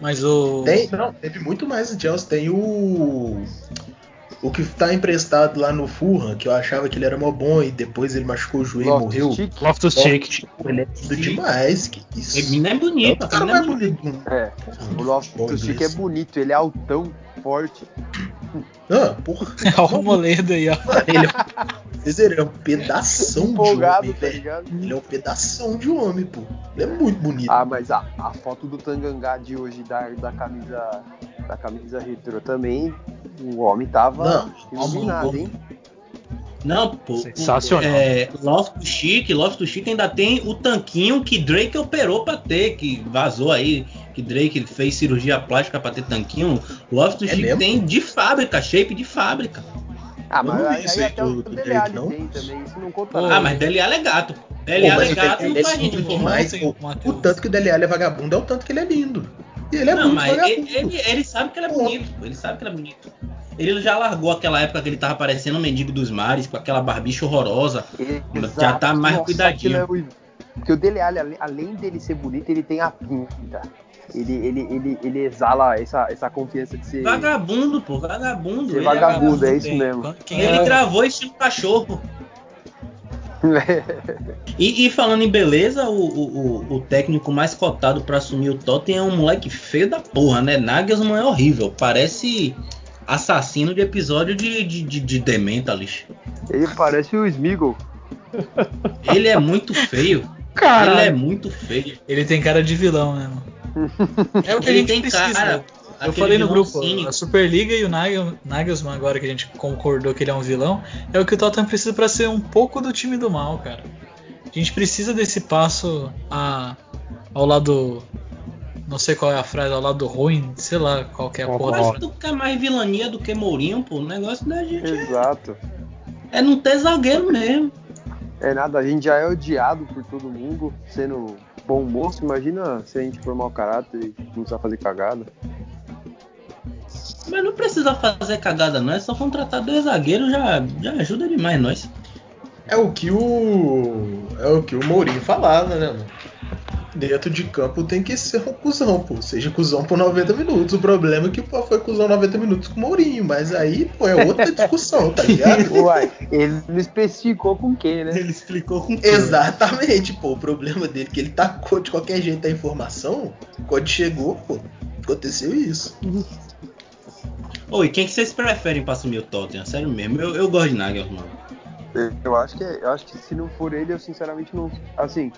Mas o. Tem, não, teve muito mais o Chelsea. Tem o. O que tá emprestado lá no Fulham, que eu achava que ele era mó bom e depois ele machucou o joelho e morreu. Loftus Cheek. Ele é lindo demais. Que isso. Ele não é bonito, o cara não é é bonito. bonito. É, o Bom Loftus-Cheek é bonito, ele é altão, forte. Ah, porra. Olha o Moledo aí, ó. Ele é, ele é um pedação de homem, tá ligado? Ele é um pedação de homem, pô. Ele é muito bonito. Ah, mas a, a foto do Tangangá de hoje da, da camisa da camisa retrô também, o homem tava Não, iluminado, hein? Não, pô. Sensacional. É, Loftus Chic, Loftus Chic ainda tem o tanquinho que Drake operou pra ter, que vazou aí, que Drake fez cirurgia plástica pra ter tanquinho. Loftus É Chic mesmo? tem de fábrica, shape de fábrica. Ah, mas aí, aí até do- o Alli não. tem também, isso não conta. Ah, mas Dele Alli é gato. Dele Pô, é gato, ele, não ele faz é gente demais. ontem, pô. Matheus. O tanto que o Dele Alli é vagabundo é o tanto que ele é lindo. E ele é Não, muito mas vagabundo. ele, ele, ele sabe que ele é bonito, pô, ele sabe que ele é bonito. Ele já largou aquela época que ele tava parecendo o mendigo dos mares, com aquela barbicha horrorosa. Exato. Já tá mais Nossa, cuidadinho. é horrível. Porque o Dele Alli, ale- além dele ser bonito, ele tem a pinta. Ele, ele, ele, ele exala essa, essa confiança de ser. Vagabundo, pô, vagabundo. Ser Ele, vagabundo, é isso tem. mesmo. Quem ele é? gravou estilo cachorro. E, e falando em beleza, o, o, o- técnico mais cotado pra assumir o Tottenham é um moleque feio da porra, né? Nagelsmann é horrível, parece assassino de episódio de, de, de, de Dementalist. ele parece o Smeagol. Ele é muito feio. Caralho. Ele é muito feio. Ele tem cara de vilão mesmo. É o que a Ele gente tem precisa. cara. Eu falei no grupo, a Superliga e o Nagel- Nagelsmann, agora que a gente concordou que ele é um vilão, é o que o Tottenham precisa pra ser um pouco do time do mal, cara. A gente precisa desse passo a, ao lado. Não sei qual é a frase, ao lado ruim, sei lá qual que é a porra. Mas frase. tu quer mais vilania do que Mourinho, pô. O negócio da gente é, Exato. é não ter zagueiro mesmo. É nada, a gente já é odiado por todo mundo, sendo bom moço. Imagina se a gente for mau caráter e começar a fazer cagada. Mas não precisa fazer cagada, não. É só contratar dois zagueiros, já, já ajuda demais nós. É o que o. É o que o Mourinho falava, né, mano? Dentro de campo tem que ser um cuzão, pô. Seja cuzão por 90 minutos. O problema é que pô, foi cuzão 90 minutos com o Mourinho. Mas aí, pô, é outra discussão, tá ligado? Uai, ele não especificou com quem, né? Ele explicou com Exatamente, pô. O problema dele é que ele tacou de qualquer jeito a informação. Quando chegou, pô, aconteceu isso. Oi, quem que vocês preferem pra assumir o Tottenham? Sério mesmo, eu, eu gosto de Nagelsmann. Eu acho que eu acho que se não for ele, eu sinceramente não. Assim,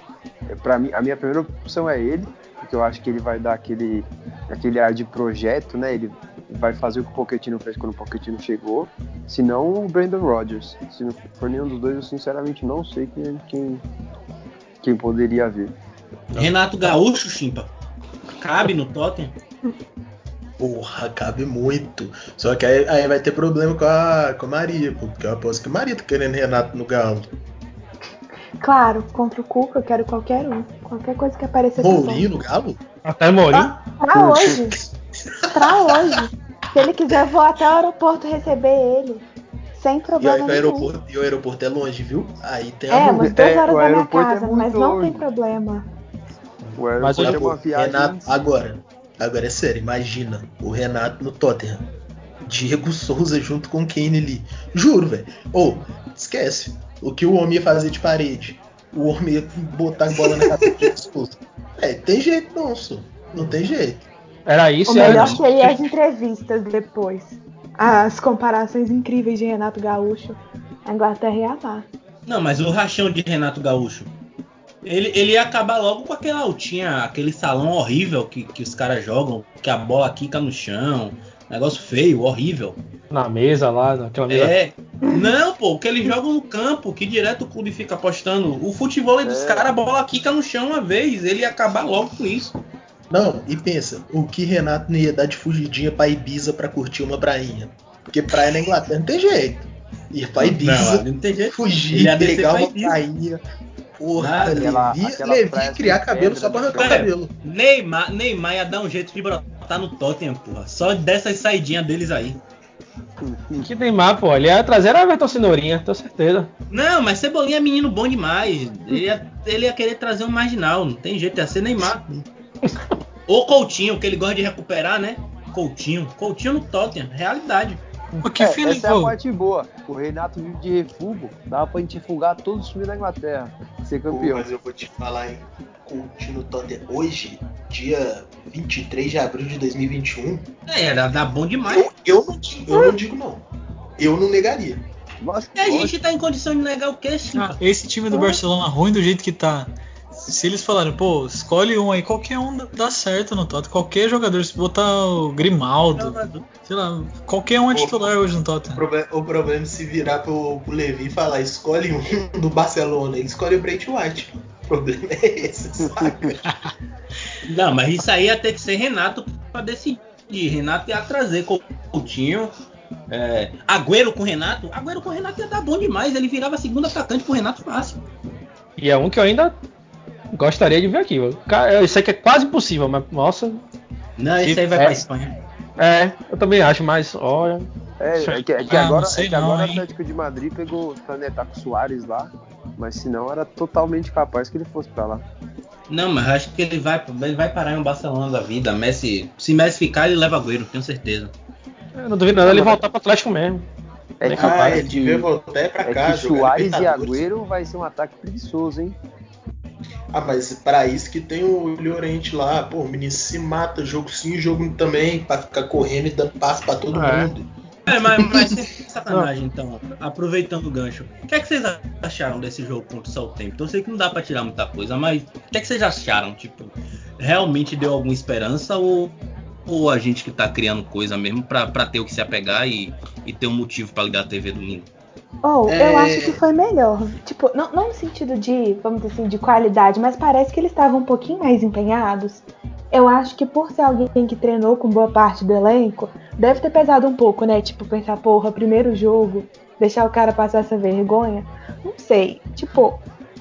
para mim, a minha primeira opção é ele, porque eu acho que ele vai dar aquele, aquele ar de projeto, né? Ele vai fazer o que o Pochettino fez quando o Pochettino chegou. Se não, o Brandon Rodgers. Se não for nenhum dos dois, eu sinceramente não sei quem, quem, quem poderia vir. Renato Gaúcho, Chimpa. Cabe no Tottenham? Porra, cabe muito. Só que aí, aí vai ter problema com a, com a Maria, pô, porque eu aposto que a Maria tá querendo Renato no Galo. Claro, contra o Cuca eu quero qualquer um. Qualquer coisa que aparecer. Mourinho no Galo? Até Mourinho. Pra hoje. Pra hoje. Se ele quiser, eu vou até o aeroporto receber ele. Sem E, problema aí, o nenhum. aeroporto, e o aeroporto é longe, viu? Aí tem É, a umas É, duas horas o da minha aeroporto é casa, muito mas não longe. tem problema. O Mas aeroporto eu- é uma viagem. Renato, agora, agora é sério, imagina o Renato no Tottenham. Diego Souza junto com o Kane ali. Juro, velho. Ou, esquece. O que o homem ia fazer de parede. O homem ia botar a bola na cabeça do Diego Souza. É, tem jeito não, só. Não tem jeito. Era isso O e era melhor isso. seria as entrevistas depois. As comparações incríveis de Renato Gaúcho. A Inglaterra ia amar. Não, mas o rachão de Renato Gaúcho. Ele, ele ia acabar logo com aquela altinha, aquele salão horrível que, que os caras jogam, que a bola quica no chão. Negócio feio, horrível. Na mesa lá, naquela mesa. É. Não, pô, que eles jogam no campo, que direto o clube fica apostando. O futebol é dos É. caras, a bola quica no chão uma vez. Ele ia acabar logo com isso. Não, e pensa, o que Renato não ia dar de fugidinha pra Ibiza pra curtir uma prainha? Porque praia na Inglaterra não tem jeito. Ia pra Ibiza, Não, não tem jeito. Fugir, pegar uma prainha. Porra. Levi, Aquela- aquela Levi praia ia criar cabelo só pra arrancar o cabelo. Neymar, Neymar ia dar um jeito de botar no Tottenham, porra. Só dessas saidinhas deles aí. Que Neymar, pô. Ele ia trazer a Everton Cenourinha, tenho certeza. Não, mas Cebolinha é menino bom demais. Ele ia, ele ia querer trazer um marginal. Não tem jeito, ia ser Neymar. Ou Coutinho, que ele gosta de recuperar, né? Coutinho. Coutinho no Tottenham. Realidade. O que É, essa é a pô, parte boa. O Renato vive de refugo. Dava pra gente refugar todos os times da Inglaterra. Ser Pô, campeão. mas eu vou te falar, hein? No Tottenham hoje, dia 23 de abril de 2021. É, era dá bom demais. Eu, eu, não, digo- eu não digo não. Eu não negaria. Nossa, E a gente tá em condição de negar o quê, Chico? ah, esse time do Barcelona ruim do jeito que tá. Se eles falarem, pô, escolhe um aí, qualquer um dá- certo no Tottenham. Qualquer jogador, se botar o Grimaldo, sei lá, qualquer um é titular hoje no O Tottenham. o problema é se virar pro, pro Levi e falar, escolhe um do Barcelona. Ele escolhe o Brent White. O problema é esse, saca? Não, mas isso aí ia ter que ser Renato pra decidir. Renato ia trazer Coutinho. É, Agüero com Renato. Agüero com Renato ia dar bom demais. Ele virava segundo atacante pro Renato fácil. E é um que eu ainda gostaria de ver aqui. Eu sei que é quase impossível, mas nossa. Não, esse aí vai É. pra Espanha. É, eu também acho, mas olha. É, é que, é que Ah, agora, é que agora não, o hein? Atlético de Madrid pegou pra netar com o Soares lá. Mas se não, era totalmente capaz que ele fosse pra lá. Não, mas acho que ele vai, ele vai parar em um Barcelona da vida. Messi, se Messi ficar, ele leva Agüero, tenho certeza. Eu não duvido nada ele voltar pro Atlético mesmo. É que, capaz. Ah, é ele devia voltar pra é cá. que Soares e. Agüero vai ser um ataque preguiçoso, hein? Ah, mas pra isso que tem o Llorente lá, pô, o menino se mata, jogo sim, jogo também, pra ficar correndo e dando passo pra todo É. mundo. É, mas, mas sem sacanagem, então. Aproveitando o gancho. O que é que vocês acharam desse jogo contra o Southampton? Eu sei que não dá pra tirar muita coisa, mas o que é que vocês acharam? Tipo, realmente deu alguma esperança ou, ou a gente que tá criando coisa mesmo pra, pra ter o que se apegar e, e ter um motivo pra ligar a TV domingo? Ou É. eu acho que foi melhor. Tipo, não, não no sentido de, vamos dizer assim, de qualidade, mas parece que eles estavam um pouquinho mais empenhados. Eu acho que por ser alguém que treinou com boa parte do elenco, deve ter pesado um pouco, né? Tipo, pensar, porra, primeiro jogo, deixar o cara passar essa vergonha. Não sei. Tipo,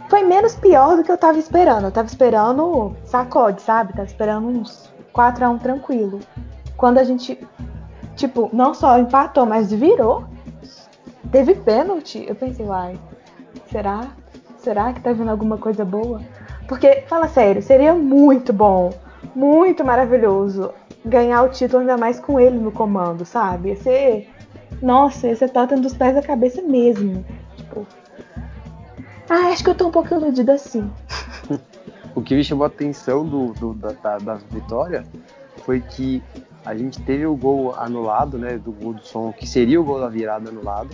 foi menos pior do que eu tava esperando. Eu tava esperando sacode, sabe? Tava esperando uns 4x1 tranquilo. Quando a gente, tipo, não só empatou, mas virou. Teve pênalti. Eu pensei, uai, será? Será que tá vindo alguma coisa boa? Porque, fala sério, seria muito bom, muito maravilhoso ganhar o título ainda mais com ele no comando, sabe? Ia ser. Nossa, ia ser Tottenham dos pés da cabeça mesmo. Tipo. Ah, acho que eu tô um pouco iludida assim. O que me chamou a atenção do, do- da, da, da vitória foi que a gente teve o gol anulado, né? Do gol do som, que seria o gol da virada anulado.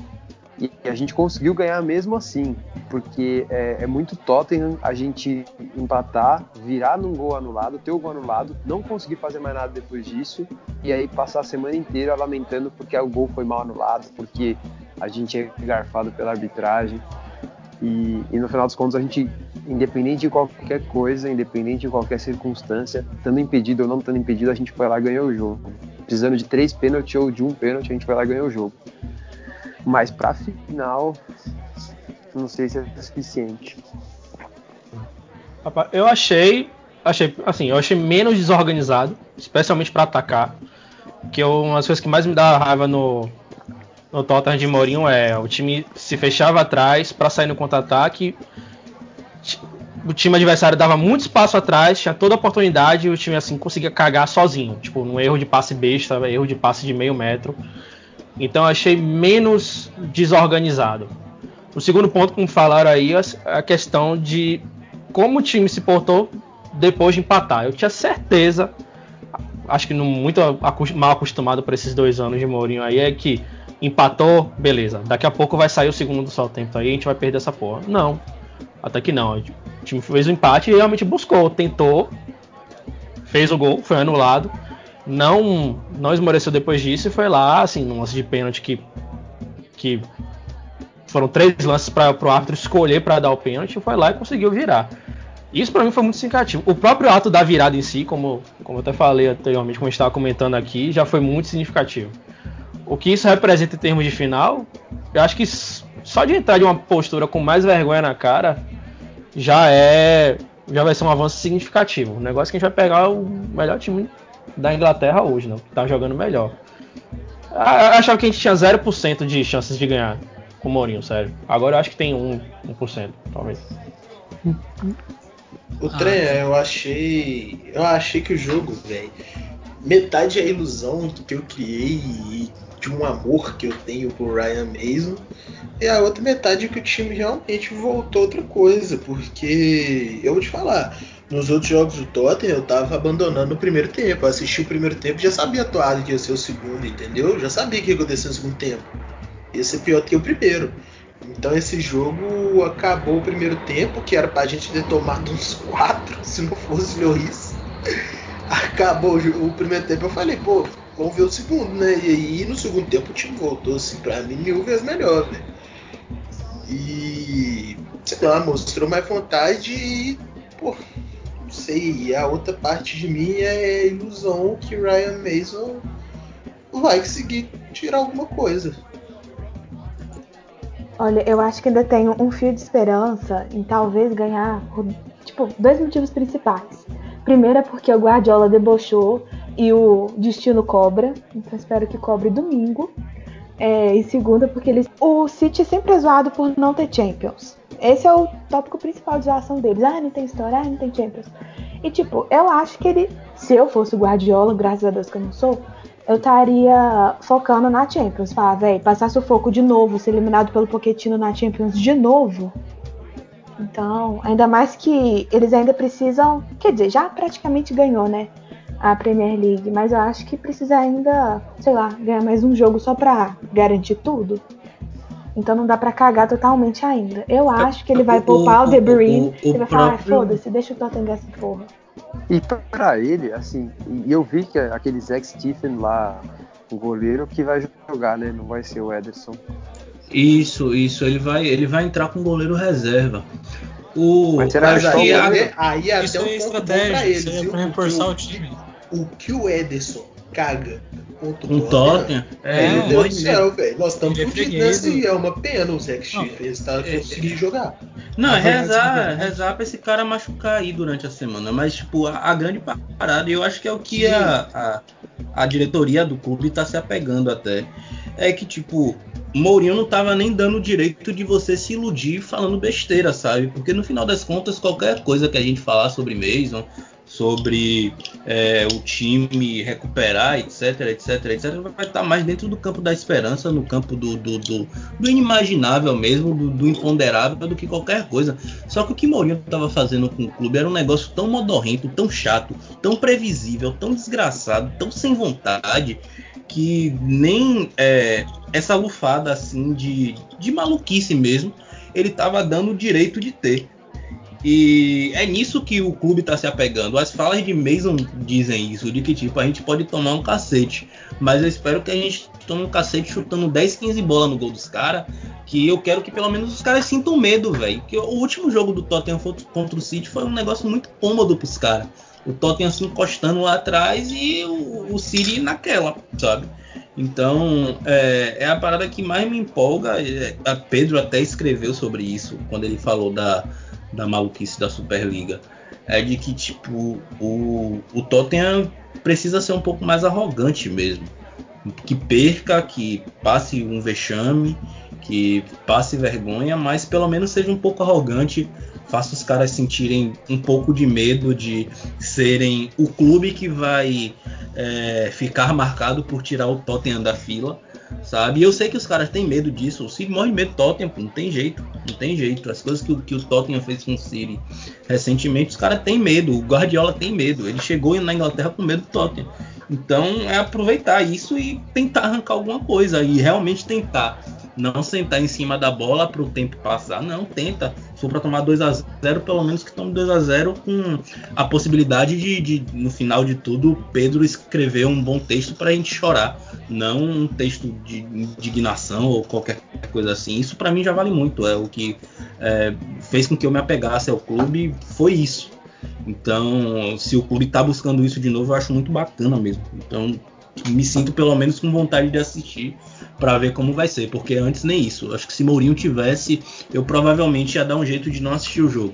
E a gente conseguiu ganhar mesmo assim, porque é, é, muito Tottenham a gente empatar, virar num gol anulado, ter o gol anulado, não conseguir fazer mais nada depois disso, e aí passar a semana inteira lamentando porque o gol foi mal anulado, porque a gente é garfado pela arbitragem. E, e, no final dos contos a gente, independente de qualquer coisa, independente de qualquer circunstância, estando impedido ou não estando impedido, a gente foi lá e ganhou o jogo. Precisando de três pênaltis ou de um pênalti, a gente foi lá e ganhou o jogo. Mas pra final, não sei se é suficiente. Eu achei, achei, assim, eu achei menos desorganizado, especialmente para atacar. Que eu, uma das coisas que mais me dá raiva no, no Tottenham de Mourinho é o time se fechava atrás para sair no contra-ataque. O time adversário dava muito espaço atrás, tinha toda a oportunidade e o time assim conseguia cagar sozinho, tipo, num erro de passe besta, erro de passe de meio metro. Então achei menos desorganizado. O segundo ponto, como falaram aí, é a questão de como o time se portou depois de empatar. Eu tinha certeza, acho que muito mal acostumado para esses dois anos de Mourinho aí, é que empatou, beleza. Daqui a pouco vai sair o segundo do tempo aí, a gente vai perder essa porra. Não. Até que não. O time fez o empate e realmente buscou, tentou, fez o gol, foi anulado não não esmoreceu depois disso e foi lá, assim, num lance de pênalti que, que foram três lances para o árbitro escolher para dar o pênalti, foi lá e conseguiu virar. Isso para mim foi muito significativo. O próprio ato da virada em si, como, como eu até falei anteriormente, como a gente estava comentando aqui, já foi muito significativo. O que isso representa em termos de final, eu acho que só de entrar de uma postura com mais vergonha na cara já é já vai ser um avanço significativo. O negócio é que a gente vai pegar o melhor time da Inglaterra hoje, não, que tá jogando melhor. Eu achava que a gente tinha 0% de chances de ganhar com o Mourinho, sério. Agora eu acho que tem 1%, 1% talvez. O ah, trem, é, eu achei. Eu achei que o jogo, velho. Metade é a ilusão que eu criei e de um amor que eu tenho por Ryan Mason. E a outra metade é que o time realmente voltou outra coisa. Porque eu vou te falar, nos outros jogos do Tottenham, eu tava abandonando o primeiro tempo. Eu assisti o primeiro tempo já sabia atuado que ia ser o segundo, entendeu? Já sabia que ia acontecer no segundo tempo. Ia ser pior do que o primeiro. Então esse jogo acabou o primeiro tempo, que era pra gente ter tomado uns quatro, se não fosse Lloris. Acabou o primeiro tempo, eu falei, pô, vamos ver o segundo, né? E aí no segundo tempo o time voltou, assim, pra mim mil vezes melhor, né? E sei lá, mostrou mais vontade e, pô, sei. E a outra parte de mim é a ilusão que Ryan Mason vai conseguir tirar alguma coisa. Olha, eu acho que ainda tenho um fio de esperança em talvez ganhar por, tipo, dois motivos principais. Primeiro é porque o Guardiola debochou e o destino cobra, então espero que cobre domingo. É, e segundo é porque eles, o City sempre é zoado por não ter Champions. Esse é o tópico principal de zoação deles. Ah, não tem história, ah, não tem Champions. E tipo, eu acho que ele, se eu fosse o Guardiola, graças a Deus que eu não sou, eu estaria focando na Champions. Falar, velho, passar sufoco de novo, ser eliminado pelo Pochettino na Champions de novo. Então, ainda mais que eles ainda precisam, quer dizer, já praticamente ganhou, né? A Premier League, mas eu acho que precisa ainda, sei lá, ganhar mais um jogo só pra garantir tudo. Então não dá para cagar totalmente ainda. Eu acho que ele vai poupar o, o De Bruyne e vai falar, próprio... foda-se, deixa o Tottenham essa porra. E pra ele, assim, e eu vi que aquele Zack Stephen lá, o goleiro, que vai jogar, né? Não vai ser o Ederson. Isso, isso, ele vai, ele vai entrar com o goleiro reserva. O, mas será mas aí, aí, aí até isso um é estratégia, pra eles, isso é pra reforçar o, o time. O que o Ederson caga contra o Tottenham. É, meu Deus do céu, velho. Nós estamos fodidos e é uma pena o Zack Schiffer estar é, conseguindo é, jogar. Não, é rezar, rezar pra esse cara machucar aí durante a semana. Mas, tipo, a, a grande parada, e eu acho que é o que a, a, a, diretoria do clube tá se apegando até. É que, tipo, Mourinho não tava nem dando o direito de você se iludir falando besteira, sabe? Porque no final das contas, qualquer coisa que a gente falar sobre Mason, sobre é, o time recuperar, etc, etc, etc, vai estar mais dentro do campo da esperança, no campo do, do, do, do inimaginável mesmo, do, do, imponderável, do que qualquer coisa. Só que o que Mourinho estava fazendo com o clube era um negócio tão modorrento, tão chato, tão previsível, tão desgraçado, tão sem vontade, que nem é, essa lufada assim de, de maluquice mesmo ele estava dando o direito de ter. E é nisso que o clube está se apegando. As falas de Mason dizem isso, de que tipo, a gente pode tomar um cacete. Mas eu espero que a gente tome um cacete chutando 10, 15 bolas no gol dos caras. Que eu quero que pelo menos os caras sintam medo, velho. Que o último jogo do Tottenham contra o City foi um negócio muito cômodo pros caras. O Tottenham se encostando lá atrás e o, o City naquela, sabe? Então, é, é, a parada que mais me empolga. É, a Pedro até escreveu sobre isso quando ele falou da, da maluquice da Superliga. É de que, tipo, o, o Tottenham precisa ser um pouco mais arrogante mesmo. Que perca, que passe um vexame, que passe vergonha, mas pelo menos seja um pouco arrogante faça os caras sentirem um pouco de medo de serem o clube que vai é, ficar marcado por tirar o Tottenham da fila, sabe? E eu sei que os caras têm medo disso. O City morre de medo do Tottenham, não tem jeito, não tem jeito. As coisas que, que o Tottenham fez com o City recentemente, os caras têm medo. O Guardiola tem medo. Ele chegou na Inglaterra com medo do Tottenham. Então é aproveitar isso e tentar arrancar alguma coisa e realmente tentar não sentar em cima da bola para o tempo passar. Não, tenta. Se for para tomar 2 a 0 pelo menos que tome 2 a 0 com a possibilidade de, de, no final de tudo, Pedro escrever um bom texto para a gente chorar. Não um texto de indignação ou qualquer coisa assim. Isso para mim já vale muito. É o que é, fez com que eu me apegasse ao clube. Foi isso. Então, se o clube está buscando isso de novo, eu acho muito bacana mesmo. Então, me sinto pelo menos com vontade de assistir para ver como vai ser, porque antes nem isso. Acho que se Mourinho tivesse, eu provavelmente ia dar um jeito de não assistir o jogo.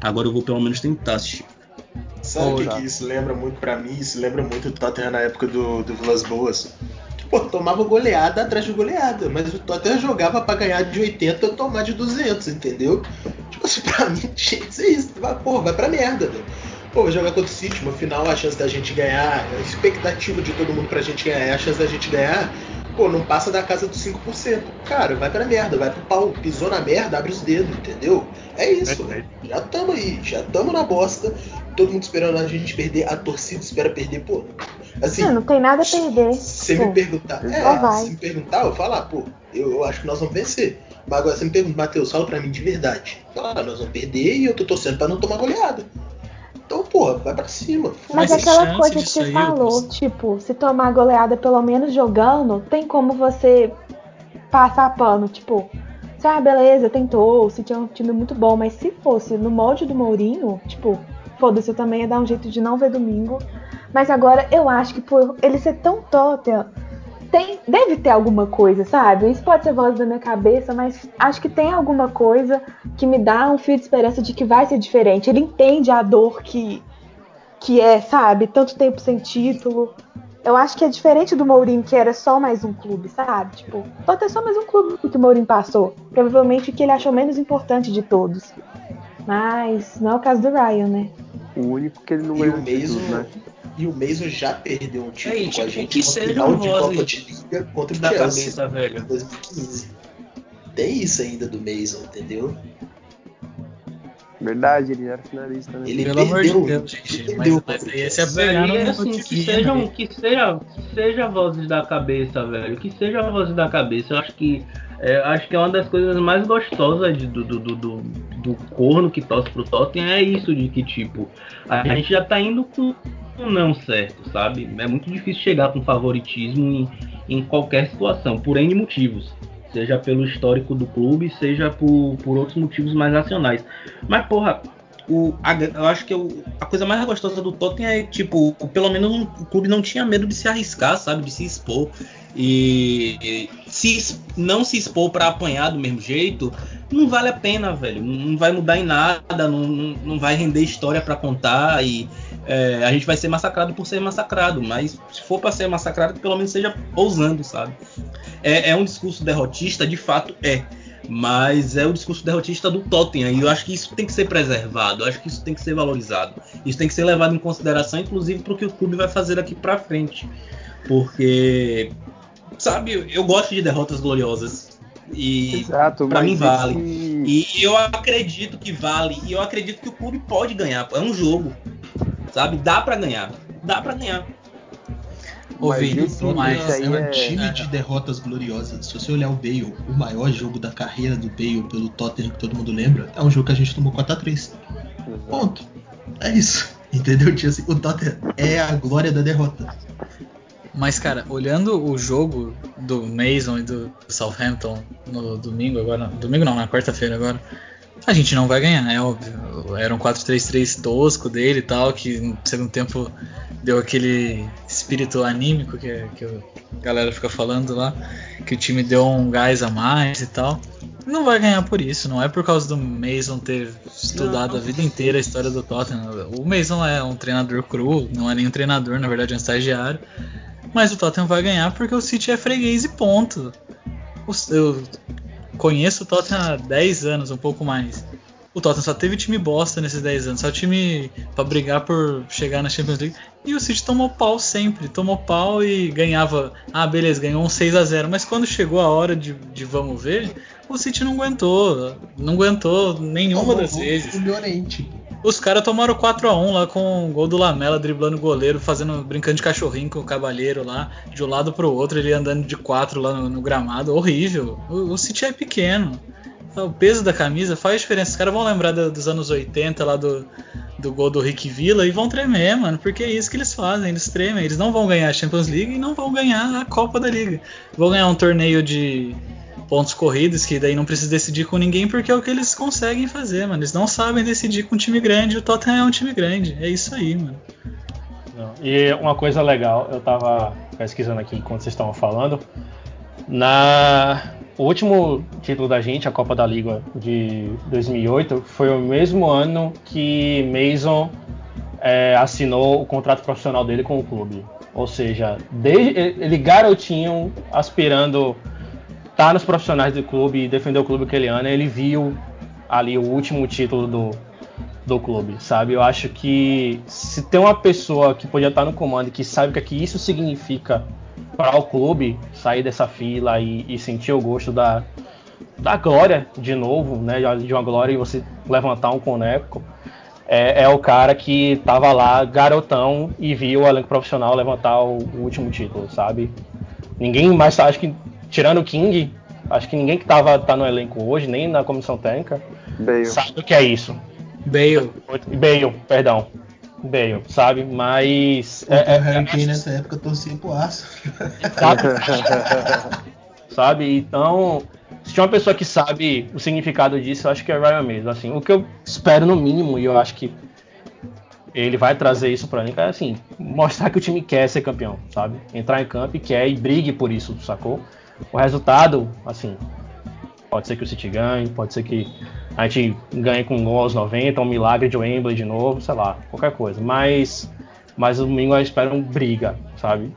Agora eu vou pelo menos tentar assistir. Sabe o que, que, isso lembra muito para mim? Isso lembra muito o Tottenham na época do, do Vilas Boas. Que, pô, tomava goleada atrás de goleada, mas o Tottenham jogava para ganhar de 80 ou tomar de 200, entendeu? Tipo assim, pra mim tinha que ser isso. Vai, pô, vai pra merda, velho. Pô, vai jogar contra o City, uma final, a chance da gente ganhar, a expectativa de todo mundo pra gente ganhar, a chance da gente ganhar pô, não passa da casa dos 5%. Cara, vai pra merda, vai pro pau. Pisou na merda, abre os dedos, entendeu? É isso. É, já tamo aí, já tamo na bosta. Todo mundo esperando a gente perder, a torcida espera perder, pô. Assim, não, não tem nada a perder. Se me perguntar, é, se me perguntar, eu falar, pô, eu, eu, acho que nós vamos vencer. Mas agora você me pergunta, Matheus, fala pra mim de verdade. Fala, nós vamos perder e eu tô torcendo pra não tomar goleada. Então, porra, vai pra cima. Mas, Mas aquela coisa que você falou, tipo, se tomar goleada pelo menos jogando, tem como você passar pano, tipo, ah, beleza, tentou, se tinha um time muito bom, mas se fosse no molde do Mourinho, tipo, foda-se, eu também ia dar um jeito de não ver domingo. Mas agora eu acho que por ele ser tão Tottenham, tem, deve ter alguma coisa, sabe? Isso pode ser voz da minha cabeça, mas acho que tem alguma coisa que me dá um fio de esperança de que vai ser diferente. Ele entende a dor que, que é, sabe? Tanto tempo sem título. Eu acho que é diferente do Mourinho, que era só mais um clube, sabe? Tipo, pode ter só mais um clube que o Mourinho passou. Provavelmente o que ele achou menos importante de todos. Mas não é o caso do Ryan, né? O único que ele não ganhou títulos, né? E o Mason já perdeu um título é, com a gente que no final de Copa de Liga contra o da Chelsea cabeça, velho. em 2015. Tem isso ainda do Mason, entendeu? Verdade, ele era finalista, né? Ele Pelo perdeu, amor de Deus, gente. Mas, perdeu mas contra o aí é assim, que sejam, né? que seja, que seja vozes da cabeça, velho. Que seja vozes da cabeça. Eu acho que é, acho que é uma das coisas mais gostosas de, do, do, do, do, do corno que torce pro Tottenham é isso de que tipo a gente já tá indo com um não certo, sabe? É muito difícil chegar com favoritismo em, em qualquer situação, por N motivos. Seja pelo histórico do clube, seja por, por outros motivos mais nacionais. Mas, porra, o, a, eu acho que a coisa mais gostosa do Tottenham é, tipo, pelo menos o clube não tinha medo de se arriscar, sabe? De se expor. E, e se não se expor para apanhar do mesmo jeito, não vale a pena, velho. Não, vai mudar em nada, não, não, não vai render história para contar e é, a gente vai ser massacrado por ser massacrado. Mas se for para ser massacrado, pelo menos seja ousando, sabe? É, é um discurso derrotista, de fato é mas é o discurso derrotista do Tottenham e eu acho que isso tem que ser preservado, eu acho que isso tem que ser valorizado, isso tem que ser levado em consideração, inclusive para o que o clube vai fazer daqui para frente, porque sabe, eu gosto de derrotas gloriosas e para mim vale. esse... e eu acredito que vale e eu acredito que o clube pode ganhar, é um jogo, sabe, dá para ganhar, dá para ganhar. Mas esse- mas é um é- time é. de derrotas gloriosas. Se você olhar o Bale, o maior jogo da carreira do Bale pelo Tottenham que todo mundo lembra, é um jogo que a gente tomou 4x3. Ponto. É isso. Entendeu? Tipo assim, o Tottenham é a glória da derrota. Mas, cara, olhando o jogo do Mason e do Southampton no domingo agora. Domingo não, na quarta-feira agora. A gente não vai ganhar, é óbvio. Era um 4-3-3 tosco dele e tal, que no segundo tempo deu aquele espírito anímico que, que a galera fica falando lá, que o time deu um gás a mais e tal. Não vai ganhar por isso, não é por causa do Mason ter estudado a vida inteira a história do Tottenham. O Mason é um treinador cru, não é nem um treinador, na verdade é um estagiário. Mas o Tottenham vai ganhar porque o City é freguês e ponto. Eu conheço o Tottenham há 10 anos, um pouco mais. O Tottenham só teve time bosta nesses 10 anos, só time pra brigar por chegar na Champions League. E o City tomou pau sempre, tomou pau e ganhava. Ah, beleza, ganhou um 6 a 0 Mas quando chegou a hora de, de vamos ver, o City não aguentou. Não aguentou nenhuma das O- o- vezes. O Llorente. Os caras tomaram 4x1 lá com o gol do Lamela, driblando o goleiro, fazendo, brincando de cachorrinho com o cavalheiro lá, de um lado pro outro, ele andando de quatro lá no, no gramado. Horrível. O, o City é pequeno. O peso da camisa faz diferença. Os caras vão lembrar do- dos anos 80 lá do, do gol do Rick Villa e vão tremer, mano. Porque é isso que eles fazem, eles tremem. Eles não vão ganhar a Champions League e não vão ganhar a Copa da Liga. Vão ganhar um torneio de pontos corridos, que daí não precisa decidir com ninguém, porque é o que eles conseguem fazer, mano. Eles não sabem decidir com um time grande, o Tottenham é um time grande. É isso aí, mano. Não. E uma coisa legal, eu tava pesquisando aqui enquanto vocês estavam falando. Na o último título da gente, a Copa da Liga de 2008, foi o mesmo ano que Mason é, assinou o contrato profissional dele com o clube. Ou seja, desde ele garotinho aspirando estar nos profissionais do clube e defender o clube aquele ano, ele viu ali o último título do, do clube, sabe? Eu acho que se tem uma pessoa que podia estar no comando e que sabe o que, é que isso significa para o clube sair dessa fila e, e sentir o gosto da, da glória de novo, né? De uma glória e você levantar um coneco, é, é o cara que tava lá garotão e viu o elenco profissional levantar o, o último título, sabe? Ninguém mais, acho que tirando o King, acho que ninguém que tava tá no elenco hoje, nem na comissão técnica, Bale. sabe o que é isso. Bale. Bale, perdão. Bale, sabe? Mas. É, É, é, o Harry Kane nessa época torcia pro aço. sabe? sabe? Então, se tinha uma pessoa que sabe o significado disso, eu acho que é Ryan mesmo. Assim, o que eu espero no mínimo, e eu acho que ele vai trazer isso pra mim, é assim, mostrar que o time quer ser campeão, sabe? Entrar em campo e quer e brigue por isso, sacou? O resultado, assim, pode ser que o City ganhe, pode ser que a gente ganhe com um gol aos 90, um milagre de Wembley de novo, sei lá, qualquer coisa. Mas, mas o domingo eu espero um briga, sabe?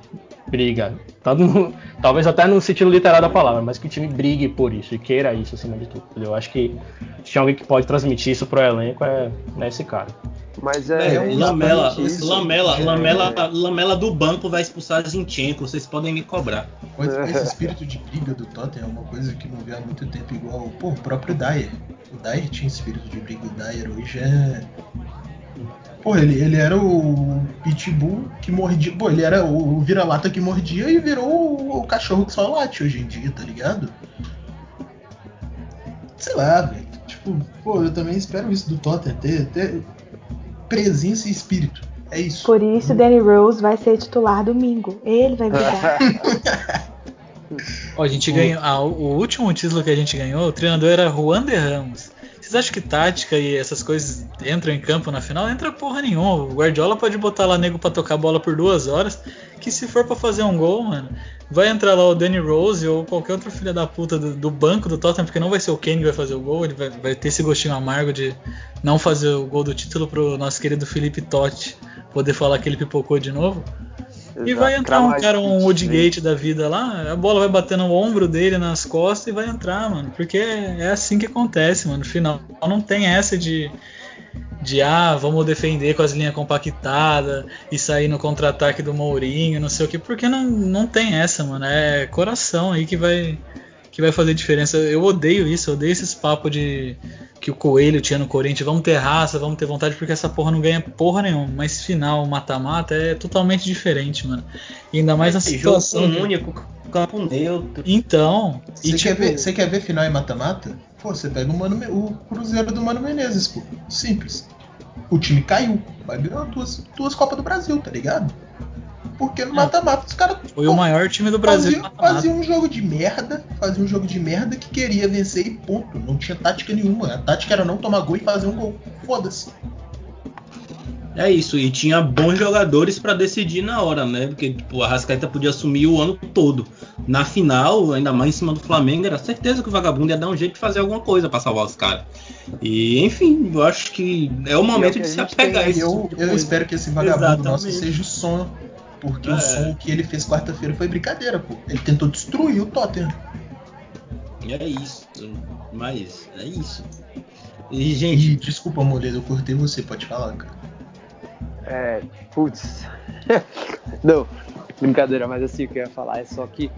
Briga. No- talvez até no sentido literal da palavra, mas que o time brigue por isso e queira isso acima de tudo. Eu acho que se tem alguém que pode transmitir isso pro elenco é, é esse cara. Mas é. É, o Lamela, isso. Lamela, É, Lamela, Lamela do banco vai expulsar Zinchenko, vocês podem me cobrar. Mas esse espírito de briga do Tottenham é uma coisa que não vê há muito tempo igual. Pô, o próprio Dyer. O Dyer tinha espírito de briga. O Dyer hoje é. Pô, ele, ele era o Pitbull que mordia. Pô, ele era o vira-lata que mordia e virou o, o cachorro que só late hoje em dia, tá ligado? Sei lá, velho. Tipo, pô, eu também espero isso do Tottenham. Ter, ter presença e espírito. É isso. Por isso, Danny Rose vai ser titular domingo. Ele vai brigar. Ó, a gente ganhou. ah, o o último título que a gente ganhou, o treinador era Juan de Ramos. Vocês acham que tática e essas coisas entram em campo na final? Entra porra nenhuma. O Guardiola pode botar lá nego pra tocar bola por duas horas. Que se for pra fazer um gol, mano, vai entrar lá o Danny Rose ou qualquer outro filho da puta do, do banco do Tottenham, porque não vai ser o Kane que vai fazer o gol. Ele vai, vai ter esse gostinho amargo de não fazer o gol do título pro nosso querido Felipe Totti poder falar que ele pipocou de novo. E vai entrar um cara, um Woodgate da vida lá, a bola vai bater no ombro dele, nas costas e vai entrar, mano. Porque é assim que acontece, mano. No final não tem essa de. De ah, vamos defender com as linhas compactadas e sair no contra-ataque do Mourinho, não sei o que, porque não, não tem essa, mano. É coração aí que vai que vai fazer diferença. Eu odeio isso, eu odeio esses papos de que o Coelho tinha no Corinthians, vamos ter raça, vamos ter vontade, porque essa porra não ganha porra nenhuma. Mas final, mata-mata, é totalmente diferente, mano. E ainda mais Esse jogo situação. com um único campo neutro. Então, e Você, tipo, quer ver, você quer ver final em mata-mata? Pô, você pega o, Mano, o Cruzeiro do Mano Menezes, pô. Simples. O time caiu, mas ganhou duas, duas Copas do Brasil, tá ligado? Porque no mata-mata os caras foi o maior time do Brasil. faziam, em mata-mata. faziam um jogo de merda, fazia um jogo de merda que queria vencer e ponto. Não tinha tática nenhuma. A tática era não tomar gol e fazer um gol. Foda-se. É isso, e tinha bons jogadores pra decidir na hora, né? Porque tipo, a Rascaeta podia assumir o ano todo. Na final, ainda mais em cima do Flamengo, era certeza que o vagabundo ia dar um jeito de fazer alguma coisa pra salvar os caras. E enfim, eu acho que é o momento que de a se apegar a tem, esse Eu, tipo de eu espero que esse vagabundo nosso Exatamente. seja o som. Porque É. o som que ele fez quarta-feira foi brincadeira, pô. Ele tentou destruir o Tottenham. É isso, mas é isso. E E gente, desculpa, Moledo, eu cortei você, pode falar, cara. É, putz. Não, brincadeira, mas assim, o que eu ia falar é só que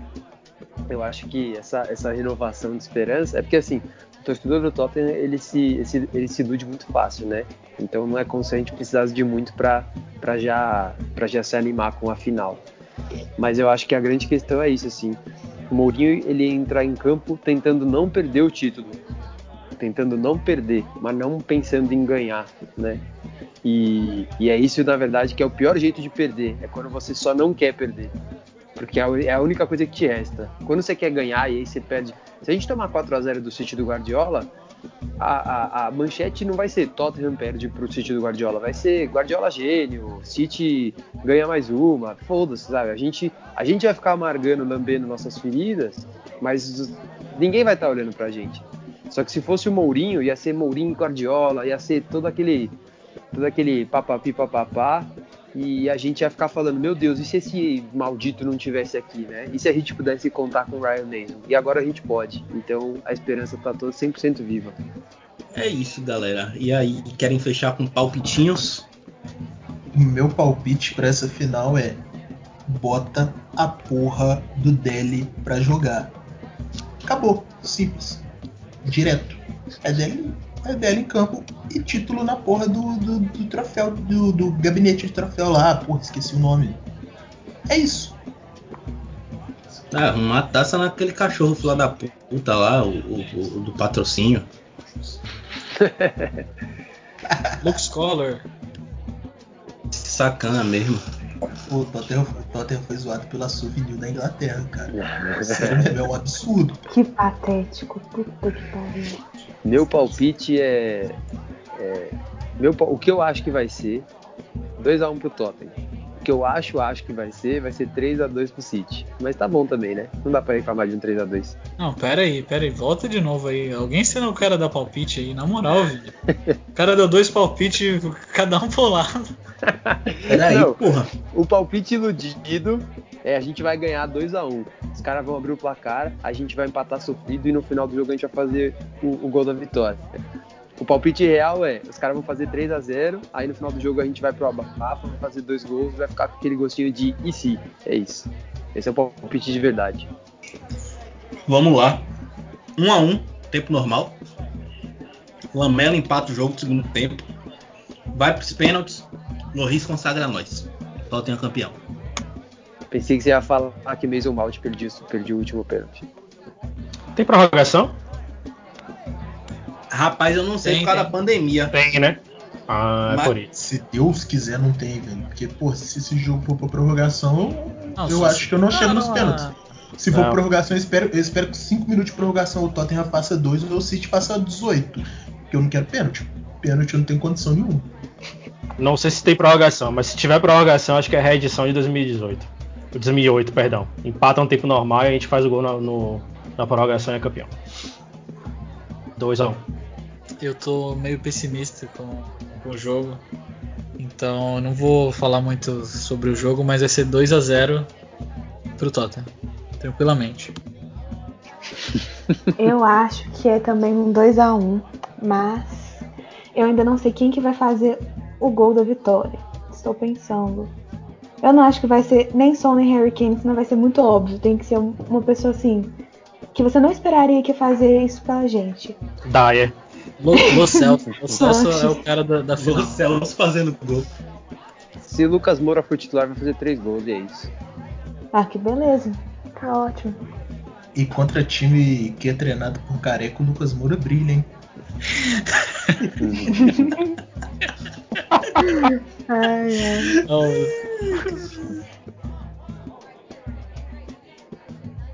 eu acho que essa, essa renovação de esperança é porque assim, o torcedor do Tottenham ele se, ele se, ele se ilude muito fácil, né? Então não é como se a gente precisasse de muito pra já, já se animar com a final. Mas eu acho que a grande questão é isso, assim. O Mourinho ele entra em campo tentando não perder o título, tentando não perder, mas não pensando em ganhar, né? E, e é isso, na verdade, que é o pior jeito de perder. É quando você só não quer perder. Porque é a- é a única coisa que te resta. Quando você quer ganhar e aí você perde. Se a gente tomar 4 a 0 do City do Guardiola, a, a- a manchete não vai ser Tottenham perde pro City do Guardiola. Vai ser Guardiola gênio, City ganha mais uma. Foda-se, sabe? A gente, a gente vai ficar amargando, lambendo nossas feridas, mas ninguém vai estar olhando pra gente. Só que se fosse o Mourinho, ia ser Mourinho e Guardiola, ia ser todo aquele todo aquele papapi papapá e a gente ia ficar falando, meu Deus, e se esse maldito não tivesse aqui, né? E se a gente pudesse contar com o Ryan Mason? E agora a gente pode. Então a esperança tá toda 100% viva. é isso, galera. E aí, querem fechar com palpitinhos? O meu palpite pra essa final é: bota a porra do Deli pra jogar. Acabou, simples, direto. É Deli, é Deli em campo e título na porra do, do, do troféu, do, do gabinete de troféu lá. Porra, esqueci o nome. É isso. Ah, arrumar a taça naquele cachorro filho da puta lá, o, o- o do patrocínio. Luke Scholar. Sacana mesmo. O Tottenham, o Tottenham foi zoado pela Souvenir da Inglaterra, cara. Sério mesmo, é um absurdo. Que patético. Puta que pariu. Meu palpite é, é- meu, o que eu acho que vai ser 2 a 1 pro Tottenham. O que eu acho, acho que vai ser, vai ser 3 a 2 pro City. Mas tá bom também, né? Não dá pra reclamar de um 3 a 2. Não, pera aí, pera aí, volta de novo aí. Alguém ensina o cara a dar palpite aí, na moral, velho. O cara deu dois palpites, cada um pro lado. Peraí, Não. porra. O palpite iludido é a gente vai ganhar 2 a 1 Os caras vão abrir o placar, a gente vai empatar sofrido e no final do jogo a gente vai fazer o, o gol da vitória. O palpite real é, os caras vão fazer 3 a 0 aí no final do jogo a gente vai pro abafa, vai fazer dois gols, vai ficar com aquele gostinho de e se? É isso. Esse é o palpite de verdade. Vamos lá. 1 um a 1 um, tempo normal. Lamela empata o jogo no segundo tempo. Vai pros pênaltis. Loris consagra nós. Tottenham campeão. Pensei que você ia falar que Mason Mount perdi, perdi o último pênalti. Tem prorrogação? Rapaz, eu não sei Tem, por causa tem. da pandemia. Tem, né? Ah, Mas- é por isso. Se Deus quiser, não tem, velho. Porque, pô, se esse jogo for pra prorrogação, Não, eu acho se- que eu não chego nos não, pênaltis. Se for Não. prorrogação, eu espero, eu espero que 5 minutos de prorrogação o Tottenham faça 2 ou o City faça 18. Porque eu não quero pênalti. Pênalti eu não tenho condição nenhuma. Não sei se tem prorrogação, mas se tiver prorrogação, acho que é a reedição de 2018. 2008, perdão. Empata um tempo normal e a gente faz o gol na, no- na prorrogação e é campeão. 2x1. Eu tô meio pessimista com, com o jogo. Então eu não vou falar muito sobre o jogo, mas vai ser 2 a 0 pro Tottenham. Tranquilamente. Eu acho que é também um 2 a 1 mas eu ainda não sei quem que vai fazer o gol da vitória. Estou pensando. Eu não acho que vai ser nem Son nem Harry Kane, senão vai ser muito óbvio. Tem que ser um- uma pessoa assim que você não esperaria que fazer isso pra gente. Dyer. Lo, Lo Celso. Lo Celso é o cara da, da final. Los Celso fazendo gol. Se Lucas Moura for titular, vai fazer três gols e é isso. Ah, que beleza. Tá ótimo. E contra time que é treinado por careca, o Lucas Moura brilha, hein? Ai, ai. Oh,